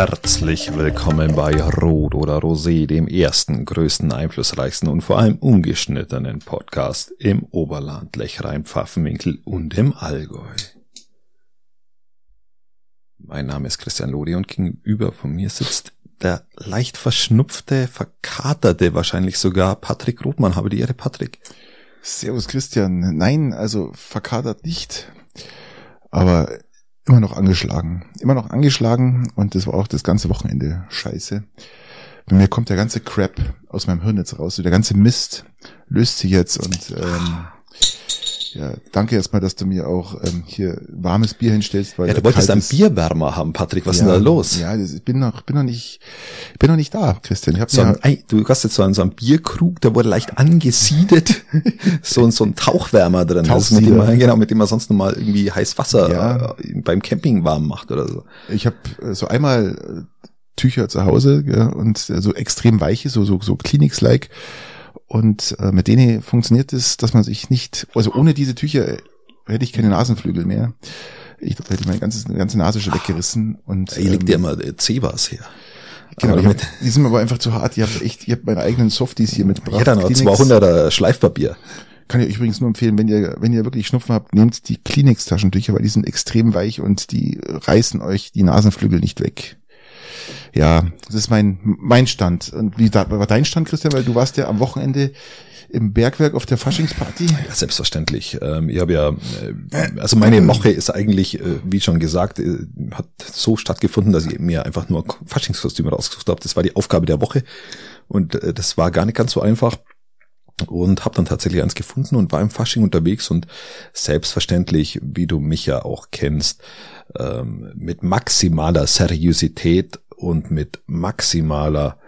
Herzlich willkommen bei Rot oder Rosé, dem ersten, größten, einflussreichsten und vor allem ungeschnittenen Podcast im Oberland, Lechrein, Pfaffenwinkel und im Allgäu. Mein Name ist Christian Lodi und gegenüber von mir sitzt der leicht verschnupfte, verkaterte, wahrscheinlich sogar Patrick Rothmann. Habe die Ehre, Patrick. Servus Christian. Nein, also verkatert nicht, aber immer noch angeschlagen. Immer noch angeschlagen und das war auch das ganze Wochenende scheiße. Bei mir kommt der ganze Crap aus meinem Hirn jetzt raus. Der ganze Mist löst sich jetzt und ähm, ja, danke erstmal, dass du mir auch ähm, hier warmes Bier hinstellst. Weil ja, du wolltest einen Bierwärmer haben, Patrick. Was ja, ist denn da los? Ja, ich bin noch, bin noch nicht, bin noch nicht da, Christian. Ich hab so ein, du hast jetzt so einen, so einen Bierkrug, der wurde leicht angesiedet. so, so ein Tauchwärmer drin. Das mit dem man, genau, mit dem man sonst normal irgendwie heiß Wasser ja. äh, beim Camping warm macht oder so. Ich habe äh, so einmal äh, Tücher zu Hause ja, und so extrem weiche, so, so, so Kliniks-like und äh, mit denen funktioniert es, dass man sich nicht, also ohne diese Tücher hätte ich keine Nasenflügel mehr. Ich hätte meine ganze, ganze Nase schon weggerissen. Und, Hier liegt ähm, ja immer Cebas her. Genau, hab, die sind aber einfach zu hart. Ich habe echt, ich habe meine eigenen Softies hier mitgebracht. Ja, dann noch 200er Schleifpapier. Kann ich euch übrigens nur empfehlen, wenn ihr, wenn ihr wirklich Schnupfen habt, nehmt die Kleenex-Taschentücher, weil die sind extrem weich und die reißen euch die Nasenflügel nicht weg ja, das ist mein, mein Stand. Und wie war dein Stand, Christian? Weil du warst ja am Wochenende im Bergwerk auf der Faschingsparty? Ja, selbstverständlich. Ähm, ich habe ja, äh, also meine Woche ist eigentlich, äh, wie schon gesagt, äh, hat so stattgefunden, dass ich mir einfach nur Faschingskostüme rausgesucht habe. Das war die Aufgabe der Woche und das war gar nicht ganz so einfach und habe dann tatsächlich eins gefunden und war im Fasching unterwegs und selbstverständlich, wie du mich ja auch kennst, ähm, mit maximaler Seriosität und mit maximaler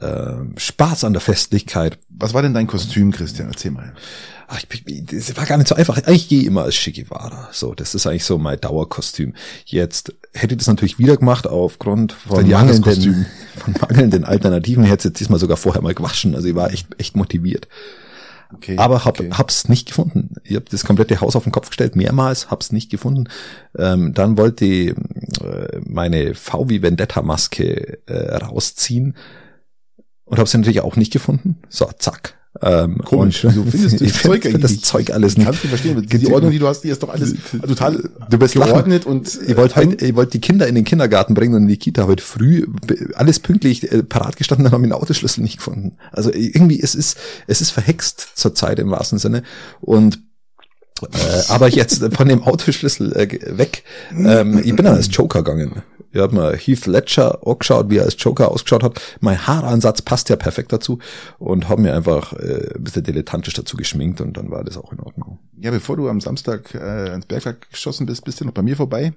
äh, Spaß an der Festlichkeit. Was war denn dein Kostüm, Christian? Erzähl mal. Ach, ich, das war gar nicht so einfach. Ich gehe immer als Shigewara. So, das ist eigentlich so mein Dauerkostüm. Jetzt hätte ich das natürlich wieder gemacht aufgrund von mangelnden, von mangelnden Alternativen. Ich hätte es jetzt diesmal sogar vorher mal gewaschen. Also ich war echt, echt motiviert. Okay, aber hab, okay. hab's nicht gefunden. Ich habe das komplette Haus auf den Kopf gestellt, mehrmals, hab's nicht gefunden. Ähm, dann wollte ich äh, meine VW Vendetta Maske äh, rausziehen und habe sie natürlich auch nicht gefunden. So, zack, ähm, Komisch, wieso findest du das Zeug eigentlich? das Zeug alles nicht. Kannst du verstehen? Die Ordnung, die du hast, die ist doch alles total du bist geordnet lachen. und ich wollte heute, ich wollte die Kinder in den Kindergarten bringen und in die Kita heute früh alles pünktlich äh, parat gestanden, dann haben wir den Autoschlüssel nicht gefunden. Also irgendwie es ist es ist verhext zur Zeit im wahrsten Sinne und äh, aber jetzt von dem Autoschlüssel äh, weg. Ähm, ich bin dann als Joker gegangen. Ich habe mal Heath Ledger angeschaut, wie er als Joker ausgeschaut hat. Mein Haaransatz passt ja perfekt dazu und habe mir einfach äh, ein bisschen dilettantisch dazu geschminkt und dann war das auch in Ordnung. Ja, bevor du am Samstag äh, ins Bergwerk geschossen bist, bist du noch bei mir vorbei.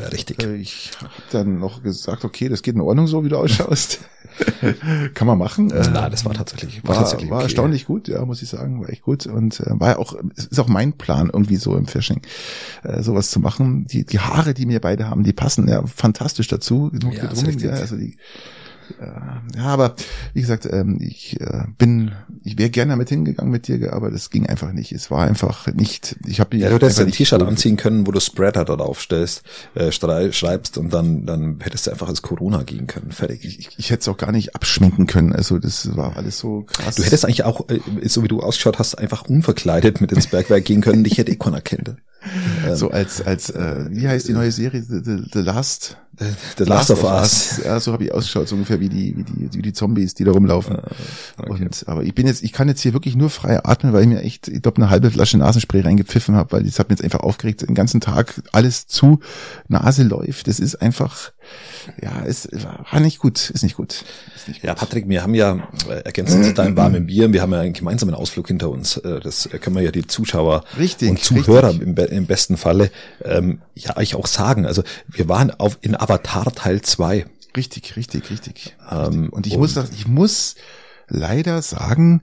Ja, richtig. Äh, ich habe dann noch gesagt, okay, das geht in Ordnung so, wie du ausschaust. Kann man machen. Äh, Na, das war tatsächlich war, war, tatsächlich war okay. erstaunlich gut, ja, muss ich sagen, war echt gut und äh, war ja auch ist auch mein Plan irgendwie so im Fishing äh, sowas zu machen. Die die Haare, die mir beide haben, die passen ja fantastisch dazu. Ja, gedrungen, ja, also die äh, ja, aber wie gesagt, ähm, ich äh, bin, ich wäre gerne damit hingegangen mit dir, aber das ging einfach nicht. Es war einfach nicht. Ich habe ja, du hättest ein T-Shirt anziehen können, wo du Spreader dort aufstellst, äh, schreibst und dann dann hättest du einfach als Corona gehen können. Fertig. Ich, ich, ich hätte es auch gar nicht abschminken können. Also das war alles so krass. Du hättest eigentlich auch, äh, so wie du ausgeschaut hast, einfach unverkleidet mit ins Bergwerk gehen können. Ich hätte Econ erkennt. So als als äh, wie heißt die neue Serie The, The, The Last The Last, Last of, Us. Us. Ja, so habe ich ausgeschaut, so ungefähr wie die, wie die, wie die Zombies, die da rumlaufen. Ah, okay. Und, aber ich bin jetzt, ich kann jetzt hier wirklich nur frei atmen, weil ich mir echt, ich glaube, eine halbe Flasche Nasenspray reingepfiffen habe, weil das hat mir jetzt einfach aufgeregt, den ganzen Tag alles zu, Nase läuft. Das ist einfach, ja, es war nicht gut, ist nicht gut. Ist nicht gut. Ja, Patrick, wir haben ja äh, ergänzend zu deinem warmen Bier, wir haben ja einen gemeinsamen Ausflug hinter uns. Äh, das können wir ja die Zuschauer richtig, und Zuhörer im, im, besten Falle ähm, ja euch auch sagen. Also wir waren auf in Avatar Teil 2. Richtig, richtig, richtig. Ähm, und ich und muss, ich muss leider sagen,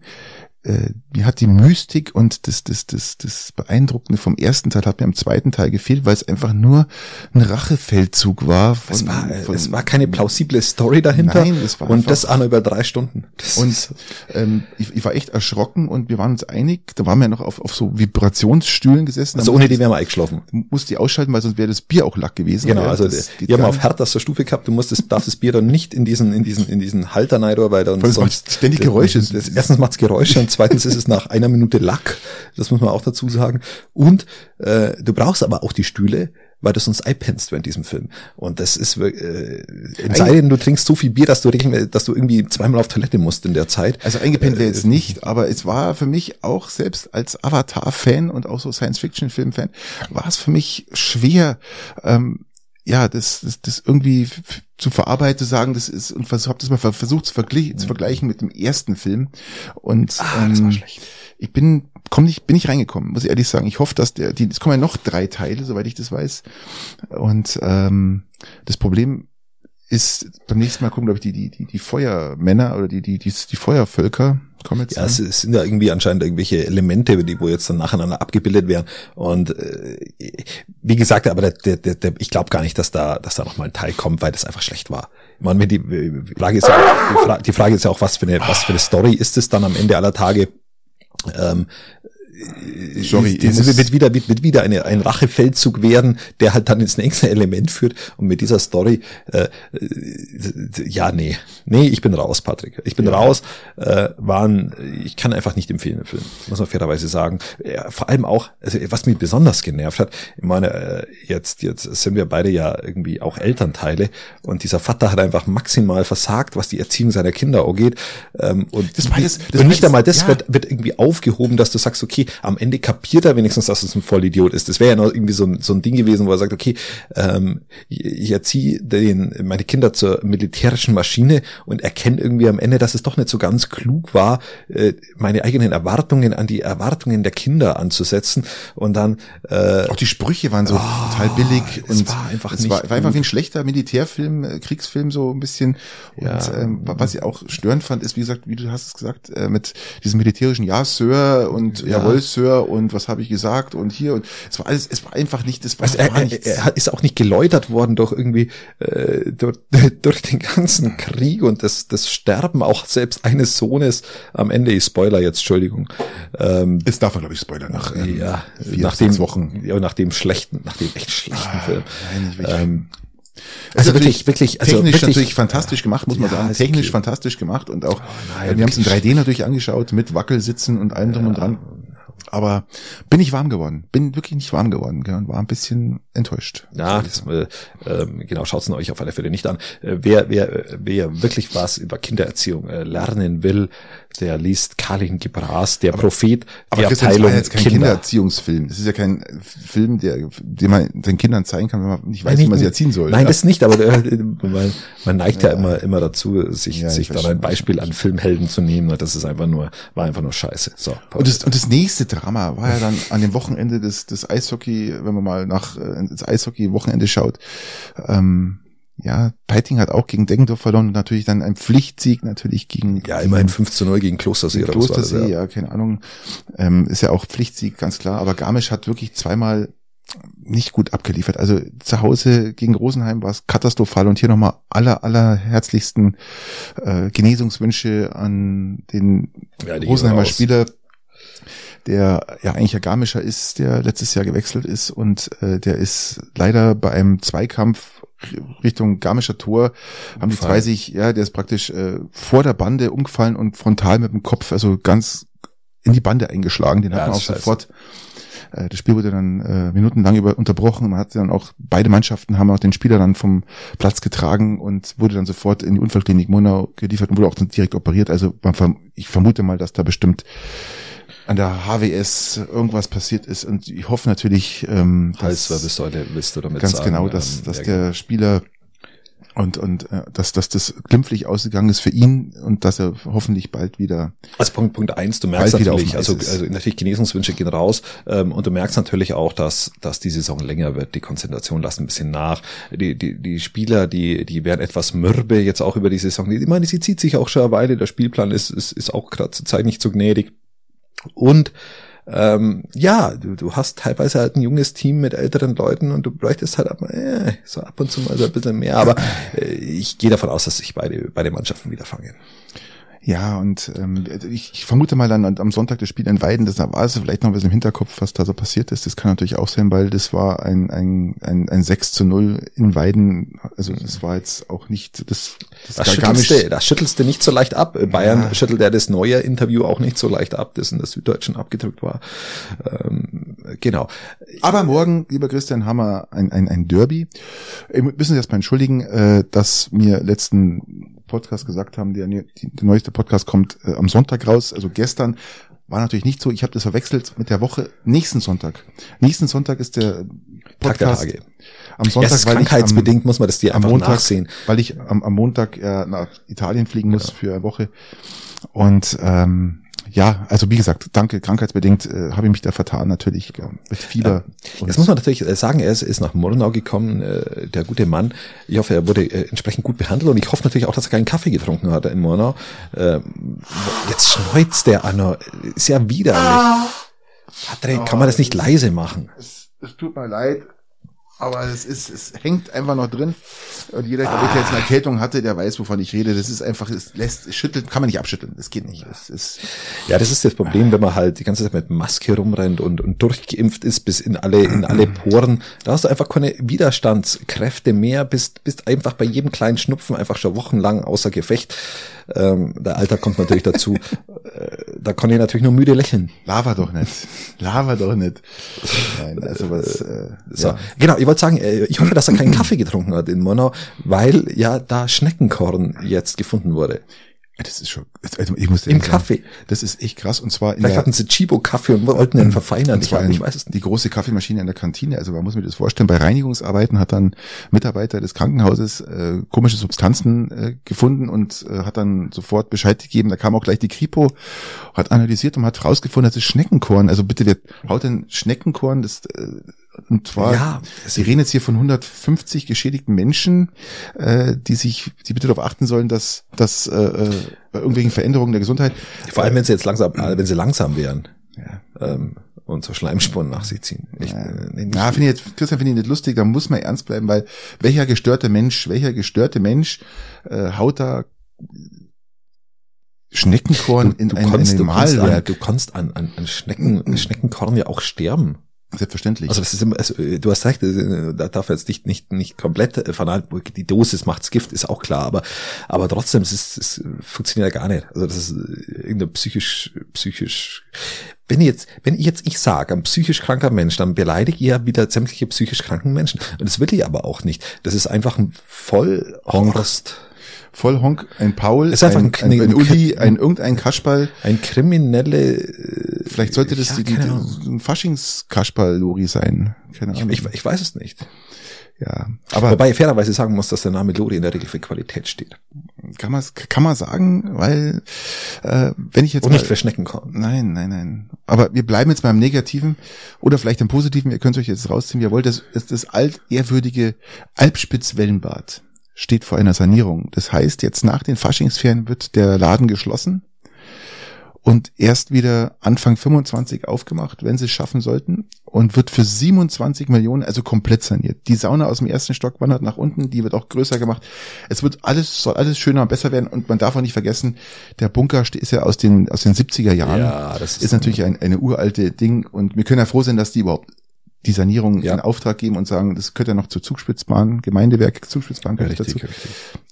äh, mir hat die Mystik und das, das, das, das Beeindruckende vom ersten Teil hat mir am zweiten Teil gefehlt, weil es einfach nur ein Rachefeldzug war. Von, es, war von, es war keine plausible Story dahinter. Nein, es war Und das auch nur über drei Stunden. Das und ähm, ich, ich war echt erschrocken und wir waren uns einig, da waren wir noch auf, auf so Vibrationsstühlen gesessen. Also ohne die wären wir eingeschlafen. Du musst die ausschalten, weil sonst wäre das Bier auch lack gewesen. Genau, also wir haben auf härterster Stufe gehabt, du musst das, darfst das Bier dann nicht in diesen, in diesen, in diesen Halter rein, weil dann sonst ständig Geräusche. Das, das, erstens macht's Geräusche und zweitens ist es nach einer Minute Lack. Das muss man auch dazu sagen. Und äh, du brauchst aber auch die Stühle, weil du sonst einpennst während diesem Film. Und das ist äh, in sei denn, du trinkst so viel Bier, dass du, dass du irgendwie zweimal auf Toilette musst in der Zeit. Also eingepennt wäre jetzt nicht, aber es war für mich auch selbst als Avatar-Fan und auch so Science-Fiction-Film-Fan, war es für mich schwer, ähm, ja, das, das, das irgendwie zu verarbeiten, zu sagen, das ist, und habe das mal versucht zu, vergleichen, zu vergleichen mit dem ersten Film. Und ah, ähm, ich bin, komm nicht, bin nicht reingekommen, muss ich ehrlich sagen. Ich hoffe, dass der, die, es kommen ja noch drei Teile, soweit ich das weiß. Und ähm, das Problem ist beim nächsten Mal gucken, glaube ich, die, die, die, die Feuermänner oder die, die, die, die Feuervölker kommen jetzt. Ja, an. es sind ja irgendwie anscheinend irgendwelche Elemente, die wo jetzt dann nacheinander abgebildet werden. Und äh, wie gesagt, aber der, der, der, ich glaube gar nicht, dass da, dass da nochmal ein Teil kommt, weil das einfach schlecht war. Ich meine, die, die Frage ist ja, die, Fra die Frage ist ja auch, was für eine, was für eine Story ist es dann am Ende aller Tage? Ähm, Sorry, es wird wieder, wird, wird wieder eine, ein Rachefeldzug werden, der halt dann ins nächste Element führt und mit dieser Story, äh, äh, ja, nee, nee, ich bin raus, Patrick, ich bin ja. raus, äh, waren, ich kann einfach nicht empfehlen den Film, muss man fairerweise sagen. Ja, vor allem auch, also was mich besonders genervt hat, ich meine, äh, jetzt, jetzt sind wir beide ja irgendwie auch Elternteile und dieser Vater hat einfach maximal versagt, was die Erziehung seiner Kinder angeht ähm, und, das das, das und nicht einmal das ja. wird, wird irgendwie aufgehoben, dass du sagst, okay, am Ende kapiert er wenigstens, dass es ein Vollidiot ist. Das wäre ja noch irgendwie so ein, so ein Ding gewesen, wo er sagt, okay, ähm, ich erziehe den, meine Kinder zur militärischen Maschine und erkenne irgendwie am Ende, dass es doch nicht so ganz klug war, äh, meine eigenen Erwartungen an die Erwartungen der Kinder anzusetzen und dann äh, auch die Sprüche waren so oh, total billig und war einfach es war, war einfach wie ein schlechter Militärfilm, äh, Kriegsfilm so ein bisschen und ja. ähm, was ich auch störend fand, ist wie gesagt, wie du hast es gesagt, äh, mit diesem militärischen Ja Sir und ja. Jawohl Sir und was habe ich gesagt und hier und es war alles, es war einfach nicht, das war, also er, er, er, ist auch nicht geläutert worden durch irgendwie äh, durch, durch den ganzen Krieg und das, das Sterben auch selbst eines Sohnes am Ende ist Spoiler jetzt, Entschuldigung. Ähm, es darf glaube ich Spoiler nach ähm, ja, vier, nach dem Wochen, ja, nach dem schlechten, nach dem echt schlechten ah, Film. Nein, ähm, also wirklich, wirklich, also technisch wirklich, natürlich fantastisch gemacht, muss man ja, sagen. Technisch fantastisch gemacht und auch, oh nein, wir haben es in 3D natürlich angeschaut mit Wackelsitzen und allem drum und dran. Aber bin ich warm geworden. Bin wirklich nicht warm geworden gell, und war ein bisschen enttäuscht. Ja, das, äh, äh, genau, schaut's euch auf alle Fälle nicht an. Äh, wer, wer, wer wirklich was über Kindererziehung äh, lernen will, der liest Kalin Gebras, der aber, Prophet aber der Christian, Abteilung das war jetzt kein Kinder. Kindererziehungsfilm. Das ist ja kein Film, der, den man den Kindern zeigen kann, wenn man nicht weiß, nein, wie man sie erziehen soll. Nein, ja? das nicht, aber äh, man, man neigt ja, ja, immer, immer dazu, sich, ja, sich dann ein Beispiel an Filmhelden zu nehmen. Das ist einfach nur, war einfach nur scheiße. So. Und das, und das nächste Drama war ja dann an dem Wochenende des, des Eishockey, wenn man mal nach äh, ins Eishockey-Wochenende schaut, ähm, ja, Peiting hat auch gegen Deggendorf verloren und natürlich dann ein Pflichtsieg natürlich gegen. Ja, immerhin 5 zu 0 gegen Klostersee. Gegen Klostersee, das, ja. ja. keine Ahnung. Ähm, ist ja auch Pflichtsieg, ganz klar. Aber Garmisch hat wirklich zweimal nicht gut abgeliefert. Also zu Hause gegen Rosenheim war es katastrophal und hier nochmal aller, aller herzlichsten äh, Genesungswünsche an den ja, Rosenheimer Spieler der ja eigentlich ja Garmischer ist, der letztes Jahr gewechselt ist und äh, der ist leider bei einem Zweikampf Richtung Garmischer Tor haben die zwei sich, ja, der ist praktisch äh, vor der Bande umgefallen und frontal mit dem Kopf, also ganz in die Bande eingeschlagen. Den ja, hat man auch scheiße. sofort äh, das Spiel wurde dann äh, minutenlang über unterbrochen. Man hat dann auch, beide Mannschaften haben auch den Spieler dann vom Platz getragen und wurde dann sofort in die Unfallklinik Monau geliefert und wurde auch dann direkt operiert. Also man, ich vermute mal, dass da bestimmt an der HWS irgendwas passiert ist und ich hoffe natürlich, ähm, dass, was bist du, willst du damit ganz sagen, genau, dass, ähm, dass der genau. Spieler und und äh, dass dass das glimpflich ausgegangen ist für ihn und dass er hoffentlich bald wieder also Punkt Punkt eins du merkst natürlich also also natürlich Genesungswünsche gehen raus ähm, und du merkst natürlich auch dass dass die Saison länger wird. Die Konzentration lässt ein bisschen nach. Die die die Spieler die die werden etwas mürbe jetzt auch über die Saison. Ich meine sie zieht sich auch schon eine Weile. Der Spielplan ist ist ist auch gerade zur Zeit nicht so gnädig Und ähm, ja, du, du hast teilweise halt ein junges Team mit älteren Leuten und du bräuchtest halt aber, äh, so ab und zu mal so ein bisschen mehr. Aber äh, ich gehe davon aus, dass sich beide, beide Mannschaften wieder fangen. Ja, und ähm, ich, ich vermute mal dann am Sonntag das Spiel in Weiden, das war es vielleicht noch ein bisschen im Hinterkopf, was da so passiert ist. Das kann natürlich auch sein, weil das war ein, ein, ein, ein 6 zu 0 in Weiden. Also das war jetzt auch nicht das, das, das, schüttelst, du, das schüttelst du nicht so leicht ab. Bayern ja. schüttelt ja das neue Interview auch nicht so leicht ab, das in der Süddeutschen abgedrückt war. Ähm, genau. Aber morgen, lieber Christian, haben wir ein, ein, ein Derby. Wir müssen jetzt mal entschuldigen, äh, dass mir letzten Podcast gesagt haben, der, der neueste Podcast kommt äh, am Sonntag raus, also gestern. War natürlich nicht so. Ich habe das verwechselt mit der Woche nächsten Sonntag. Nächsten Sonntag ist der Podcast. Tag der am Sonntag, ja, weil krankheitsbedingt am, muss man das dir am Montag nachsehen. Weil ich am, am Montag äh, nach Italien fliegen muss genau. für eine Woche. Und ähm, ja, also wie gesagt, danke, krankheitsbedingt äh, habe ich mich da vertan, natürlich ja, mit Fieber. Ja, das muss man natürlich äh, sagen, er ist, ist nach Murnau gekommen, äh, der gute Mann. Ich hoffe, er wurde äh, entsprechend gut behandelt und ich hoffe natürlich auch, dass er keinen Kaffee getrunken hat in Murnau. Äh, jetzt schneuzt der Anno, ist ja widerlich. Ah. Patrick, kann man das nicht leise machen? Es, es tut mir leid, aber es ist, es hängt einfach noch drin. Und jeder, ah. der jetzt eine Erkältung hatte, der weiß, wovon ich rede. Das ist einfach, es lässt, es schüttelt, kann man nicht abschütteln. Das geht nicht. Es ist, ja, das ist das Problem, wenn man halt die ganze Zeit mit Maske rumrennt und, und durchgeimpft ist bis in alle, in alle Poren. Da hast du einfach keine Widerstandskräfte mehr, bist, bist einfach bei jedem kleinen Schnupfen einfach schon wochenlang außer Gefecht. Ähm, der Alter kommt natürlich dazu. äh, da kann ich natürlich nur müde lächeln. Lava doch nicht. Lava doch nicht. Nein, also was, äh, so. Ja. Genau, ich wollte sagen, äh, ich hoffe, dass er keinen Kaffee getrunken hat in Monau, weil ja da Schneckenkorn jetzt gefunden wurde. Das ist schon, also ich muss Im Kaffee. Sagen, das ist echt krass. Und zwar in Vielleicht der, hatten sie Chibo-Kaffee und wollten den verfeinern. Und zwar ich, ich weiß es nicht. Die große Kaffeemaschine in der Kantine. Also man muss mir das vorstellen. Bei Reinigungsarbeiten hat dann Mitarbeiter des Krankenhauses äh, komische Substanzen äh, gefunden und äh, hat dann sofort Bescheid gegeben. Da kam auch gleich die Kripo, hat analysiert und hat rausgefunden, das ist Schneckenkorn. Also bitte, wer haut denn Schneckenkorn? Das äh, und zwar, ja, Sie reden jetzt hier von 150 geschädigten Menschen, äh, die sich, die bitte darauf achten sollen, dass, dass äh, äh, bei irgendwelchen Veränderungen der Gesundheit. Vor allem, wenn sie jetzt langsam, äh, wenn sie langsam wären. Ja. Ähm, und so Schleimspuren nach sich ziehen. Echt, ja, äh, ja finde ich jetzt, Christian, finde ich nicht lustig, da muss man ernst bleiben, weil welcher gestörte Mensch, welcher gestörte Mensch äh, haut da Schneckenkorn du, in du ein kannst, Malwerk. Du kannst an, an, an Schnecken, Schneckenkorn ja auch sterben. Selbstverständlich. Also das ist also, du hast recht, äh, da darf jetzt nicht nicht nicht komplett äh, fanal, die Dosis macht's Gift, ist auch klar, aber aber trotzdem, es ist, es funktioniert ja gar nicht. Also das ist irgendein psychisch psychisch. Wenn ich jetzt wenn ich jetzt ich sage, ein psychisch kranker Mensch, dann beleidige ich ja wieder sämtliche psychisch kranken Menschen. Und das will ich aber auch nicht. Das ist einfach ein Vollhorst. Vollhonk, ein Paul, ist einfach ein, ein, ein, ein Uli, ein irgendein Kaschball. Ein kriminelle. Vielleicht sollte das ja, die, die, ein Faschings-Kaschball-Lori sein. Keine Ahnung. Ich, ich, ich weiß es nicht. Ja, aber wobei ich fairerweise sagen muss, dass der Name Lori in der Regel für Qualität steht. Kann man kann man sagen, weil äh, wenn ich jetzt und nicht für Schnecken kommen. Nein, nein, nein. Aber wir bleiben jetzt beim Negativen oder vielleicht im Positiven. Ihr könnt euch jetzt rausziehen, wie ihr wollt. Das ist das altehrwürdige Alpspitz-Wellenbad steht vor einer Sanierung. Das heißt, jetzt nach den Faschingsferien wird der Laden geschlossen und erst wieder Anfang 25 aufgemacht, wenn sie es schaffen sollten und wird für 27 Millionen, also komplett saniert. Die Sauna aus dem ersten Stock wandert nach unten, die wird auch größer gemacht. Es wird alles, soll alles schöner und besser werden und man darf auch nicht vergessen, der Bunker ist ja aus den, aus den 70er Jahren. Ja, das ist, ist natürlich ein, eine uralte Ding und wir können ja froh sein, dass die überhaupt die Sanierung ja. in Auftrag geben und sagen, das gehört ja noch zur Zugspitzbahn, Gemeindewerk, Zugspitzbahn gehört richtig, dazu. Richtig.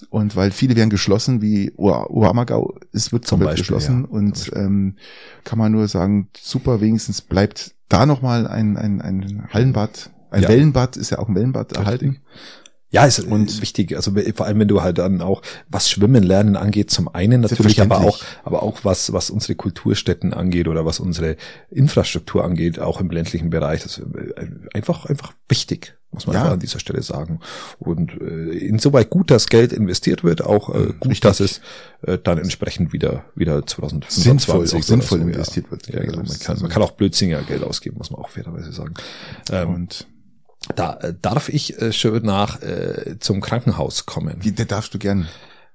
Und weil viele werden geschlossen, wie Ohamagau, es wird zum Beispiel geschlossen ja, und ähm, kann man nur sagen, super, wenigstens bleibt da nochmal ein, ein, ein Hallenbad, ein ja. Wellenbad, ist ja auch ein Wellenbad richtig. Ja, ist und wichtig. Also vor allem, wenn du halt dann auch was Schwimmen lernen angeht, zum einen natürlich, aber auch, aber auch was, was unsere Kulturstätten angeht oder was unsere Infrastruktur angeht, auch im ländlichen Bereich. Das ist äh, einfach, einfach wichtig, muss man ja. an dieser Stelle sagen. Und äh, insoweit gut, dass Geld investiert wird, auch äh, gut, Richtig. dass es äh, dann entsprechend wieder, wieder 2025 sinnvoll, auch sinnvoll so, investiert ja. wird. Ja, genau. man, kann, man kann auch Blödsinniger Geld ausgeben, muss man auch fairerweise sagen. Ähm, und da äh, darf ich äh, schön nach äh, zum Krankenhaus kommen. Wie, da darfst du gern.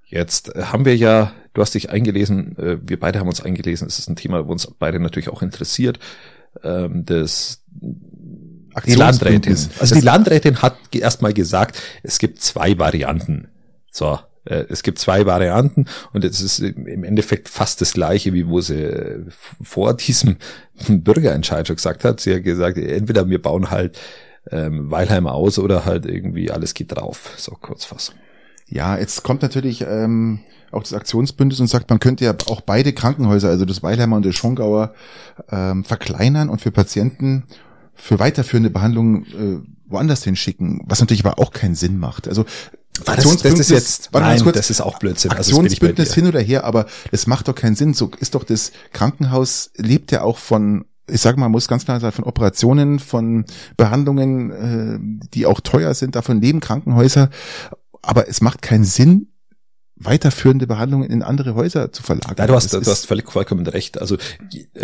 Jetzt haben wir ja, du hast dich eingelesen, äh, wir beide haben uns eingelesen, es ist ein Thema, wo uns beide natürlich auch interessiert, ähm, das die Landrätin. Also die Landrätin hat erstmal gesagt, es gibt zwei Varianten. So, äh, es gibt zwei Varianten und es ist im Endeffekt fast das gleiche, wie wo sie äh, vor diesem Bürgerentscheid schon gesagt hat. Sie hat gesagt, entweder wir bauen halt ähm, Weilheim aus oder halt irgendwie alles geht drauf. So Kurzfassung. Ja, jetzt kommt natürlich ähm, auch das Aktionsbündnis und sagt, man könnte ja auch beide Krankenhäuser, also das Weilheimer und das Schongauer, ähm, verkleinern und für Patienten für weiterführende Behandlungen äh, woanders hinschicken, was natürlich aber auch keinen Sinn macht. Also Aktionsbündnis, das, das ist jetzt, nein, kurz, das ist auch Blödsinn. Also Aktionsbündnis hin oder her, aber das macht doch keinen Sinn. So ist doch das Krankenhaus lebt ja auch von ich sage mal, muss ganz klar sein, von Operationen, von Behandlungen, äh, die auch teuer sind, davon leben Krankenhäuser. Aber es macht keinen Sinn, weiterführende Behandlungen in andere Häuser zu verlagern. Ja, du hast, du hast völlig vollkommen recht. Also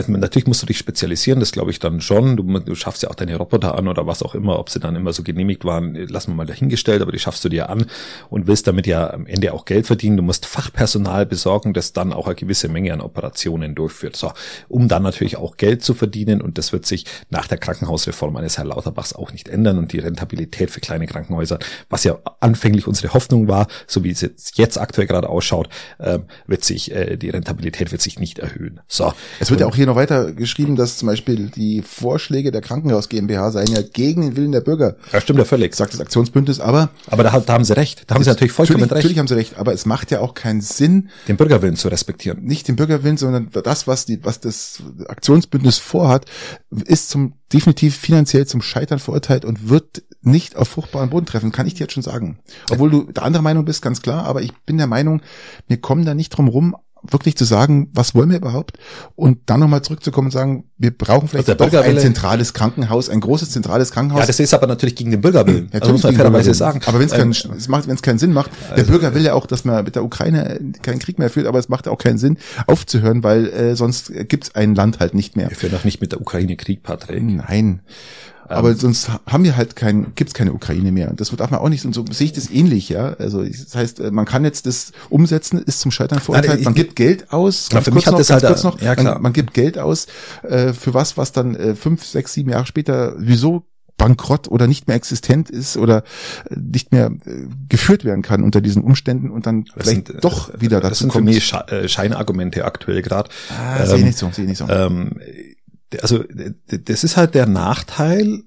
natürlich musst du dich spezialisieren, das glaube ich dann schon. Du, du schaffst ja auch deine Roboter an oder was auch immer, ob sie dann immer so genehmigt waren, lassen wir mal dahingestellt, aber die schaffst du dir an und willst damit ja am Ende auch Geld verdienen. Du musst Fachpersonal besorgen, das dann auch eine gewisse Menge an Operationen durchführt. So, um dann natürlich auch Geld zu verdienen und das wird sich nach der Krankenhausreform eines Herrn Lauterbachs auch nicht ändern und die Rentabilität für kleine Krankenhäuser, was ja anfänglich unsere Hoffnung war, so wie es jetzt, jetzt aktuell aktuell gerade ausschaut, äh, wird sich äh, die Rentabilität wird sich nicht erhöhen. So. Es wird ja auch hier noch weiter geschrieben, dass zum Beispiel die Vorschläge der Krankenhaus GmbH seien ja gegen den Willen der Bürger. Ja, stimmt ja völlig. Sagt das Aktionsbündnis, aber. Aber da, da haben sie recht. Da haben sie natürlich vollkommen natürlich, recht. Natürlich haben sie recht, aber es macht ja auch keinen Sinn, den Bürgerwillen zu respektieren. Nicht den Bürgerwillen, sondern das, was die, was das Aktionsbündnis vorhat, ist zum definitiv finanziell zum Scheitern verurteilt und wird nicht auf fruchtbaren Boden treffen, kann ich dir jetzt schon sagen. Obwohl du der andere Meinung bist, ganz klar, aber ich bin der Meinung, wir kommen da nicht drum rum, wirklich zu sagen, was wollen wir überhaupt? Und dann nochmal zurückzukommen und sagen, wir brauchen vielleicht also doch ein zentrales Krankenhaus, ein großes zentrales Krankenhaus. Ja, das ist aber natürlich gegen den Bürgerwillen. Ja, also muss man fairerweise sagen. Aber wenn es keinen, ähm, es macht, wenn es keinen Sinn macht, der also, Bürger will ja auch, dass man mit der Ukraine keinen Krieg mehr führt, aber es macht auch keinen Sinn, aufzuhören, weil äh, sonst gibt's ein Land halt nicht mehr. Wir führen auch nicht mit der Ukraine Krieg, Patrick. Nein. Aber ähm, sonst haben wir halt kein, gibt's keine Ukraine mehr. Das darf man auch nicht. Und so sehe ich das ähnlich, ja. Also das heißt, äh, man kann jetzt das umsetzen, ist zum Scheitern verurteilt. Man gibt Geld aus. Ganz für mich hat noch, das halt kurz noch, ja, klar. Man, man, gibt Geld aus äh, für was, was dann äh, fünf, sechs, sieben Jahre später wieso bankrott oder nicht mehr existent ist oder äh, nicht mehr geführt werden kann unter diesen Umständen und dann das vielleicht sind, doch wieder dazu das sind kommt. Für mich Scheinargumente aktuell gerade. Ah, ähm, sehe nicht so, sehe nicht so. Ähm, also das ist halt der Nachteil,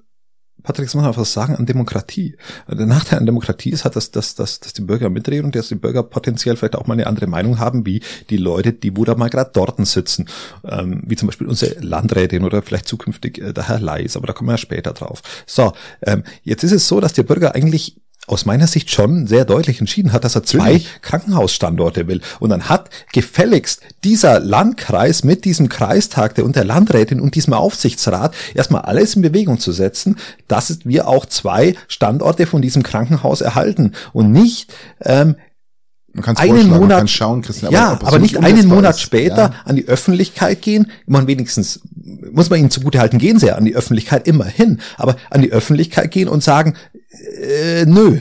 Patrick, das muss man auch was sagen, an Demokratie. Der Nachteil an Demokratie ist halt, dass, dass, dass, dass die Bürger mitreden und dass die Bürger potenziell vielleicht auch mal eine andere Meinung haben, wie die Leute, die wo da mal gerade dort sitzen. Ähm, wie zum Beispiel unsere Landrätin oder vielleicht zukünftig äh, der Herr Leis, aber da kommen wir ja später drauf. So, ähm, jetzt ist es so, dass der Bürger eigentlich aus meiner Sicht schon sehr deutlich entschieden hat, dass er zwei Natürlich. Krankenhausstandorte will. Und dann hat gefälligst dieser Landkreis mit diesem Kreistag der und der Landrätin und diesem Aufsichtsrat erstmal alles in Bewegung zu setzen, dass wir auch zwei Standorte von diesem Krankenhaus erhalten und nicht ähm, man einen Monat schauen, Christian, ja, aber, nicht einen Monat ist, später ja. an die Öffentlichkeit gehen. Man wenigstens muss man ihnen zugute halten, gehen sie ja an die Öffentlichkeit immerhin, aber an die Öffentlichkeit gehen und sagen, äh, nö.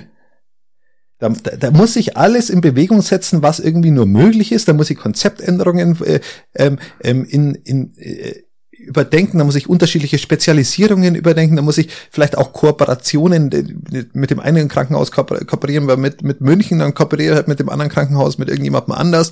Da, da, muss sich alles in Bewegung setzen, was irgendwie nur möglich ist. Da muss ich Konzeptänderungen äh, ähm, ähm in, in, äh, überdenken, da muss ich unterschiedliche Spezialisierungen überdenken, da muss ich vielleicht auch Kooperationen mit dem einen Krankenhaus kooperieren wir mit, mit München, dann kooperiere halt mit dem anderen Krankenhaus mit irgendjemandem anders